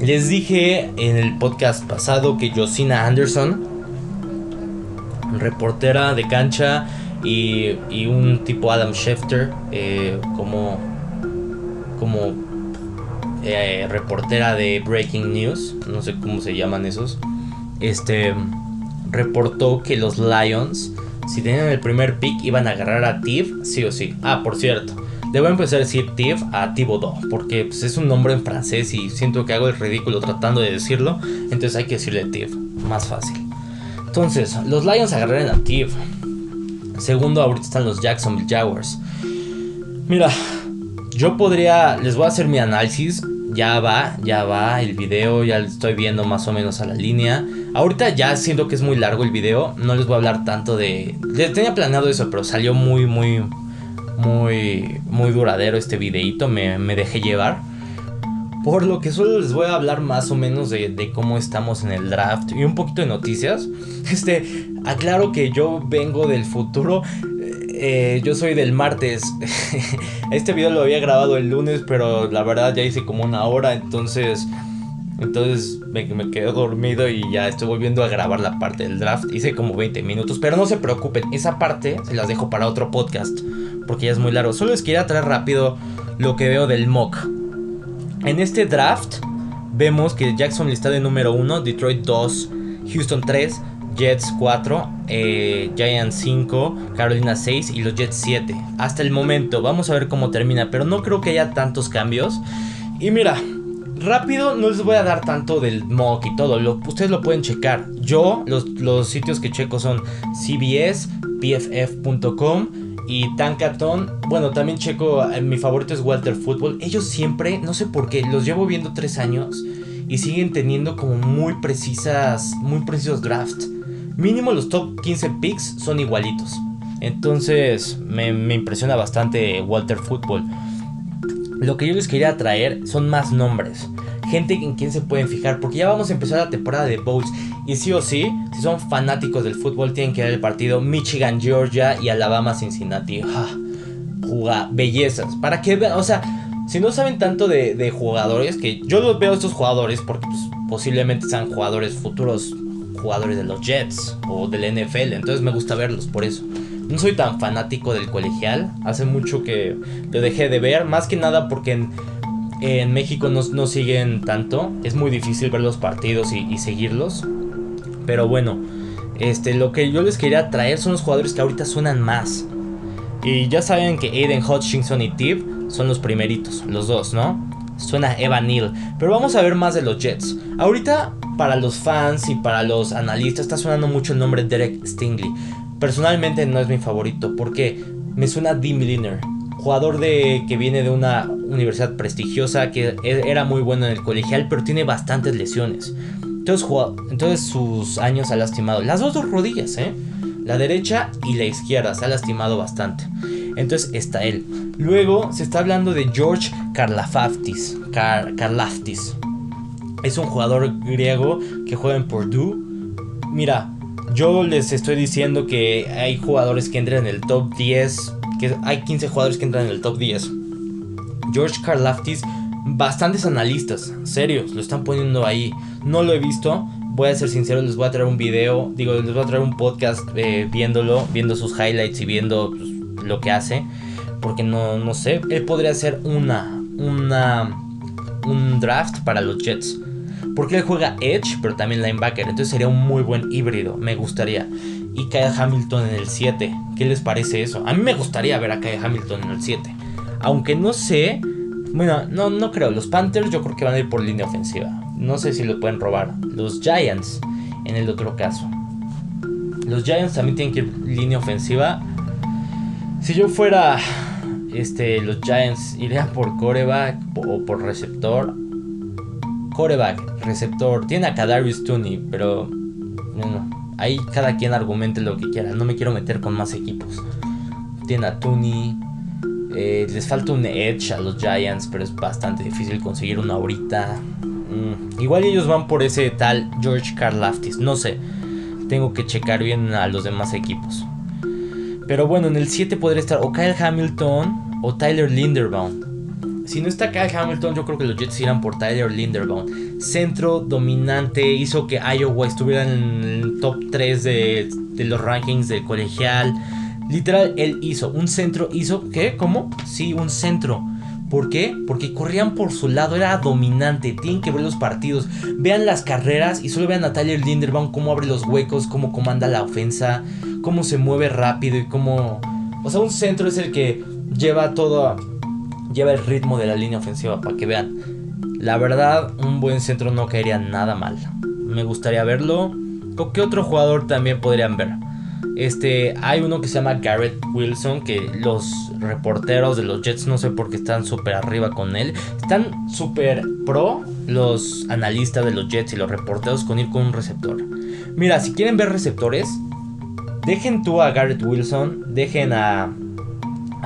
Les dije en el podcast pasado que Josina Anderson, reportera de cancha y, un tipo Adam Schefter, eh, como, como eh, reportera de Breaking News, no sé cómo se llaman esos, este, reportó que los Lions, si tenían el primer pick, iban a agarrar a Tiv, sí o sí. Ah, por cierto Debo empezar a decir Tiv a Thibodeau, porque pues, es un nombre en francés y siento que hago el ridículo tratando de decirlo, entonces hay que decirle Tiv, más fácil. Entonces, los Lions agarraron a Tiv. Segundo, ahorita están los Jacksonville Jaguars. Mira, yo podría, les voy a hacer mi análisis. Ya va, ya va el video, ya estoy viendo más o menos a la línea. Ahorita ya siento que es muy largo el video, no les voy a hablar tanto de... Les tenía planeado eso, pero salió muy, muy, muy, muy duradero este videito, me, dejé llevar. Por lo que solo les voy a hablar más o menos de, cómo estamos en el draft y un poquito de noticias. Este, aclaro que yo vengo del futuro. Eh, yo soy del martes. este video lo había grabado el lunes, pero la verdad ya hice como una hora, entonces entonces me, me, quedé dormido y ya estoy volviendo a grabar la parte del draft. Hice como 20 minutos, pero no se preocupen, esa parte se las dejo para otro podcast, porque ya es muy largo. Solo les quería traer rápido lo que veo del mock. En este draft vemos que Jackson está de número 1, Detroit 2, Houston 3, Jets 4, eh, Giants 5, Carolina 6 y los Jets 7. Hasta el momento, vamos a ver cómo termina, pero no creo que haya tantos cambios. Y mira, rápido, no les voy a dar tanto del mock y todo. ustedes lo pueden checar. Yo, los, sitios que checo son CBS, PFF.com y Tankaton. Bueno, también checo. Eh, mi favorito es Walter Football. Ellos siempre, no sé por qué, los llevo viendo tres años y siguen teniendo como muy precisas, muy precisos drafts. Mínimo los top 15 picks son igualitos. Entonces me, me impresiona bastante Walter Football. Lo que yo les quería traer son más nombres. Gente en quien se pueden fijar, porque ya vamos a empezar la temporada de Bowls. Y sí o sí, si son fanáticos del fútbol, tienen que ver el partido Michigan, Georgia y Alabama, Cincinnati. Ah, juga, bellezas. Para que vean, o sea, si no saben tanto de, jugadores, que yo los veo estos jugadores porque pues, posiblemente sean jugadores futuros, jugadores de los Jets o del NFL, entonces me gusta verlos por eso. No soy tan fanático del colegial, hace mucho que lo dejé de ver, más que nada porque en, en México no, siguen tanto, es muy difícil ver los partidos y, seguirlos. Pero bueno, este, lo que yo les quería traer son los jugadores que ahorita suenan más. Y ya saben que Aiden Hutchinson y Tip son los primeritos, los dos, ¿no? Suena Evan Neal. Pero vamos a ver más de los Jets. Ahorita, para los fans y para los analistas, está sonando mucho el nombre Derek Stingley. Personalmente no es mi favorito porque me suena Dim Liner jugador de, que viene de una universidad prestigiosa, que e, era muy bueno en el colegial, pero tiene bastantes lesiones. Entonces, entonces sus años ha lastimado. Las dos, dos rodillas, ¿eh? La derecha y la izquierda se ha lastimado bastante. Entonces está él. Luego se está hablando de George Karlaftis. Karlaftis. Es un jugador griego que juega en Purdue. Mira, yo les estoy diciendo que hay jugadores que entran en el top 10 que hay 15 jugadores que entran en el top 10. George Karlaftis, bastantes analistas, serios, lo están poniendo ahí. No lo he visto, voy a ser sincero, les voy a traer un video, digo, les voy a traer un podcast eh, viéndolo, viendo sus highlights y viendo pues, lo que hace. Porque no, no sé, él podría ser una, una, un draft para los Jets. Porque él juega Edge, pero también linebacker. Entonces sería un muy buen híbrido. Me gustaría y Kyle Hamilton en el 7. ¿Qué les parece eso? A mí me gustaría ver a Kyle Hamilton en el 7. Aunque no sé. Bueno, no, no creo. Los Panthers yo creo que van a ir por línea ofensiva. No sé si lo pueden robar. Los Giants en el otro caso. Los Giants también tienen que ir línea ofensiva. Si yo fuera este, los Giants, iría por coreback o por receptor. Coreback, receptor. Tiene a Kadarius Tooney, pero. Bueno, Ahí cada quien argumente lo que quiera. No me quiero meter con más equipos. Tiene a Tooney. Eh, les falta un Edge a los Giants, pero es bastante difícil conseguir uno ahorita. Mm, igual ellos van por ese tal George Karlaftis. No sé. Tengo que checar bien a los demás equipos. Pero bueno, en el 7 podría estar o Kyle Hamilton o Tyler Linderbaum. Si no está Kyle Hamilton, yo creo que los Jets irán por Tyler Linderbaum. Centro dominante, hizo que Iowa estuviera en el top 3 de, los rankings del colegial. Literal, él hizo un centro, hizo, ¿qué? ¿Cómo? Sí, un centro. ¿Por qué? Porque corrían por su lado, era dominante. Tienen que ver los partidos. Vean las carreras y solo vean a Tyler Linderbaum cómo abre los huecos, cómo comanda la ofensa, cómo se mueve rápido y cómo. O sea, un centro es el que lleva todo lleva el ritmo de la línea ofensiva para que vean. La verdad, un buen centro no caería nada mal. Me gustaría verlo. ¿O qué otro jugador también podrían ver? Este, hay uno que se llama Garrett Wilson, que los reporteros de los Jets no sé por qué están súper arriba con él. Están súper pro los analistas de los Jets y los reporteros con ir con un receptor. Mira, si quieren ver receptores, dejen tú a Garrett Wilson, dejen a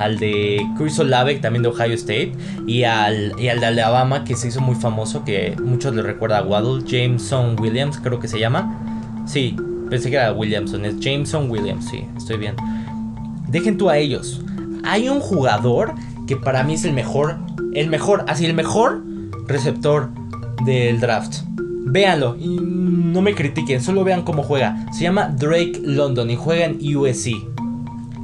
al de Chris Olave, también de Ohio State, y al, y al de Alabama, que se hizo muy famoso, que muchos le recuerda a Waddle, Jameson Williams, creo que se llama. Sí, pensé que era Williamson, es Jameson Williams, sí, estoy bien. Dejen tú a ellos. Hay un jugador que para mí es el mejor, el mejor, así el mejor receptor del draft. Véanlo y no me critiquen, solo vean cómo juega. Se llama Drake London y juega en USC.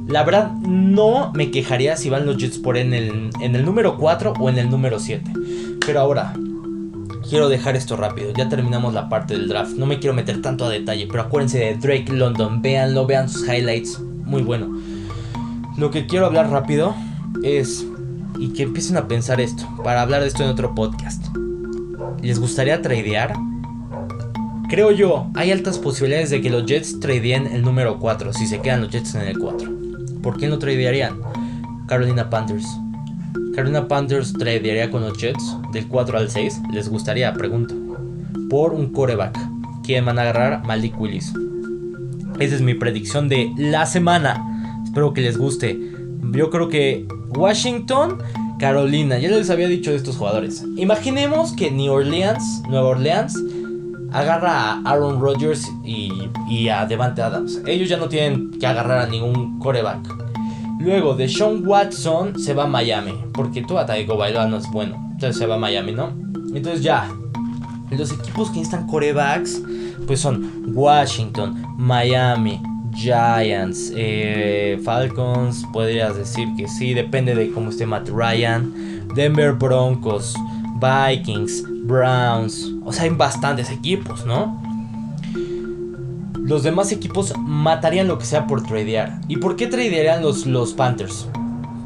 La verdad, no me quejaría si van los Jets por en el, en el número 4 o en el número 7. Pero ahora, quiero dejar esto rápido. Ya terminamos la parte del draft. No me quiero meter tanto a detalle, pero acuérdense de Drake London. Véanlo, vean sus highlights. Muy bueno. Lo que quiero hablar rápido es. Y que empiecen a pensar esto. Para hablar de esto en otro podcast. ¿Les gustaría tradear? Creo yo, hay altas posibilidades de que los Jets tradeen el número 4 si se quedan los Jets en el 4. ¿Por qué no tradearían? Carolina Panthers. Carolina Panthers tradearía con los Jets del 4 al 6. ¿Les gustaría? Pregunto. Por un coreback. ¿Quién van a agarrar? Malik Willis. Esa es mi predicción de la semana. Espero que les guste. Yo creo que Washington Carolina, ya les había dicho de estos jugadores. Imaginemos que New Orleans, Nueva Orleans, agarra a Aaron Rodgers y, a Devante Adams. Ellos ya no tienen que agarrar a ningún coreback. Luego de Sean Watson se va a Miami, porque tu Taiko Bailoa no es bueno. Entonces se va a Miami, ¿no? Entonces ya, los equipos que necesitan corebacks, pues son Washington, Miami, Giants, eh, Falcons, podrías decir que sí, depende de cómo esté Matt Ryan, Denver Broncos, Vikings, Browns, o sea, hay bastantes equipos, ¿no? Los demás equipos matarían lo que sea por tradear. ¿Y por qué tradearían los, los Panthers?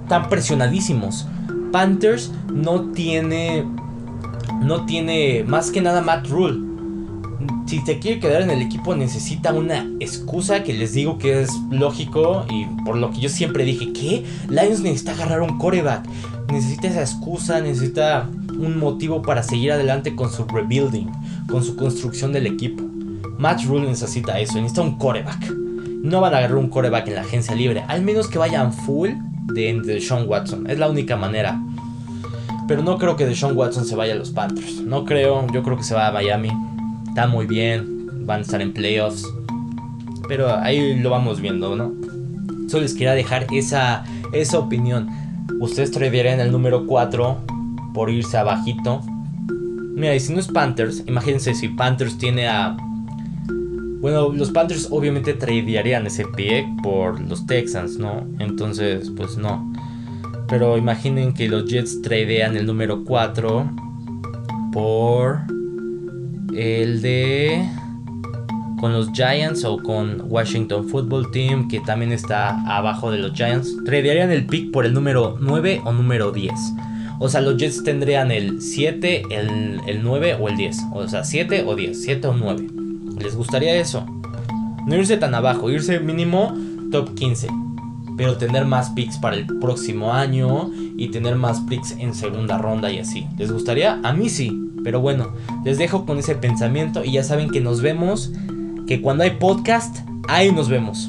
Tan presionadísimos. Panthers no tiene. No tiene más que nada Matt Rule si te quiere quedar en el equipo necesita una excusa que les digo que es lógico y por lo que yo siempre dije que Lions necesita agarrar un coreback, necesita esa excusa, necesita un motivo para seguir adelante con su rebuilding, con su construcción del equipo. Matt Rule necesita eso, necesita un coreback. No van a agarrar un coreback en la agencia libre, al menos que vayan full de, de Sean Watson, es la única manera. Pero no creo que de Sean Watson se vaya a los Panthers. No creo, yo creo que se va a Miami está muy bien, van a estar en playoffs. Pero ahí lo vamos viendo, ¿no? Solo les quería dejar esa, esa opinión. Ustedes tradearían el número 4 por irse abajito. Mira, y si no es Panthers, imagínense si Panthers tiene a... Bueno, los Panthers obviamente tradearían ese pie por los Texans, ¿no? Entonces, pues no. Pero imaginen que los Jets tradean el número 4 por el de con los Giants o con Washington Football Team, que también está abajo de los Giants, tradearían el pick por el número 9 o número 10. O sea, los Jets tendrían el 7, el, el 9 o el 10. O sea, 7 o 10, 7 o 9. ¿Les gustaría eso? No irse tan abajo, irse mínimo top 15. Pero tener más picks para el próximo año y tener más picks en segunda ronda y así. ¿Les gustaría? A mí sí. Pero bueno, les dejo con ese pensamiento y ya saben que nos vemos, que cuando hay podcast, ahí nos vemos.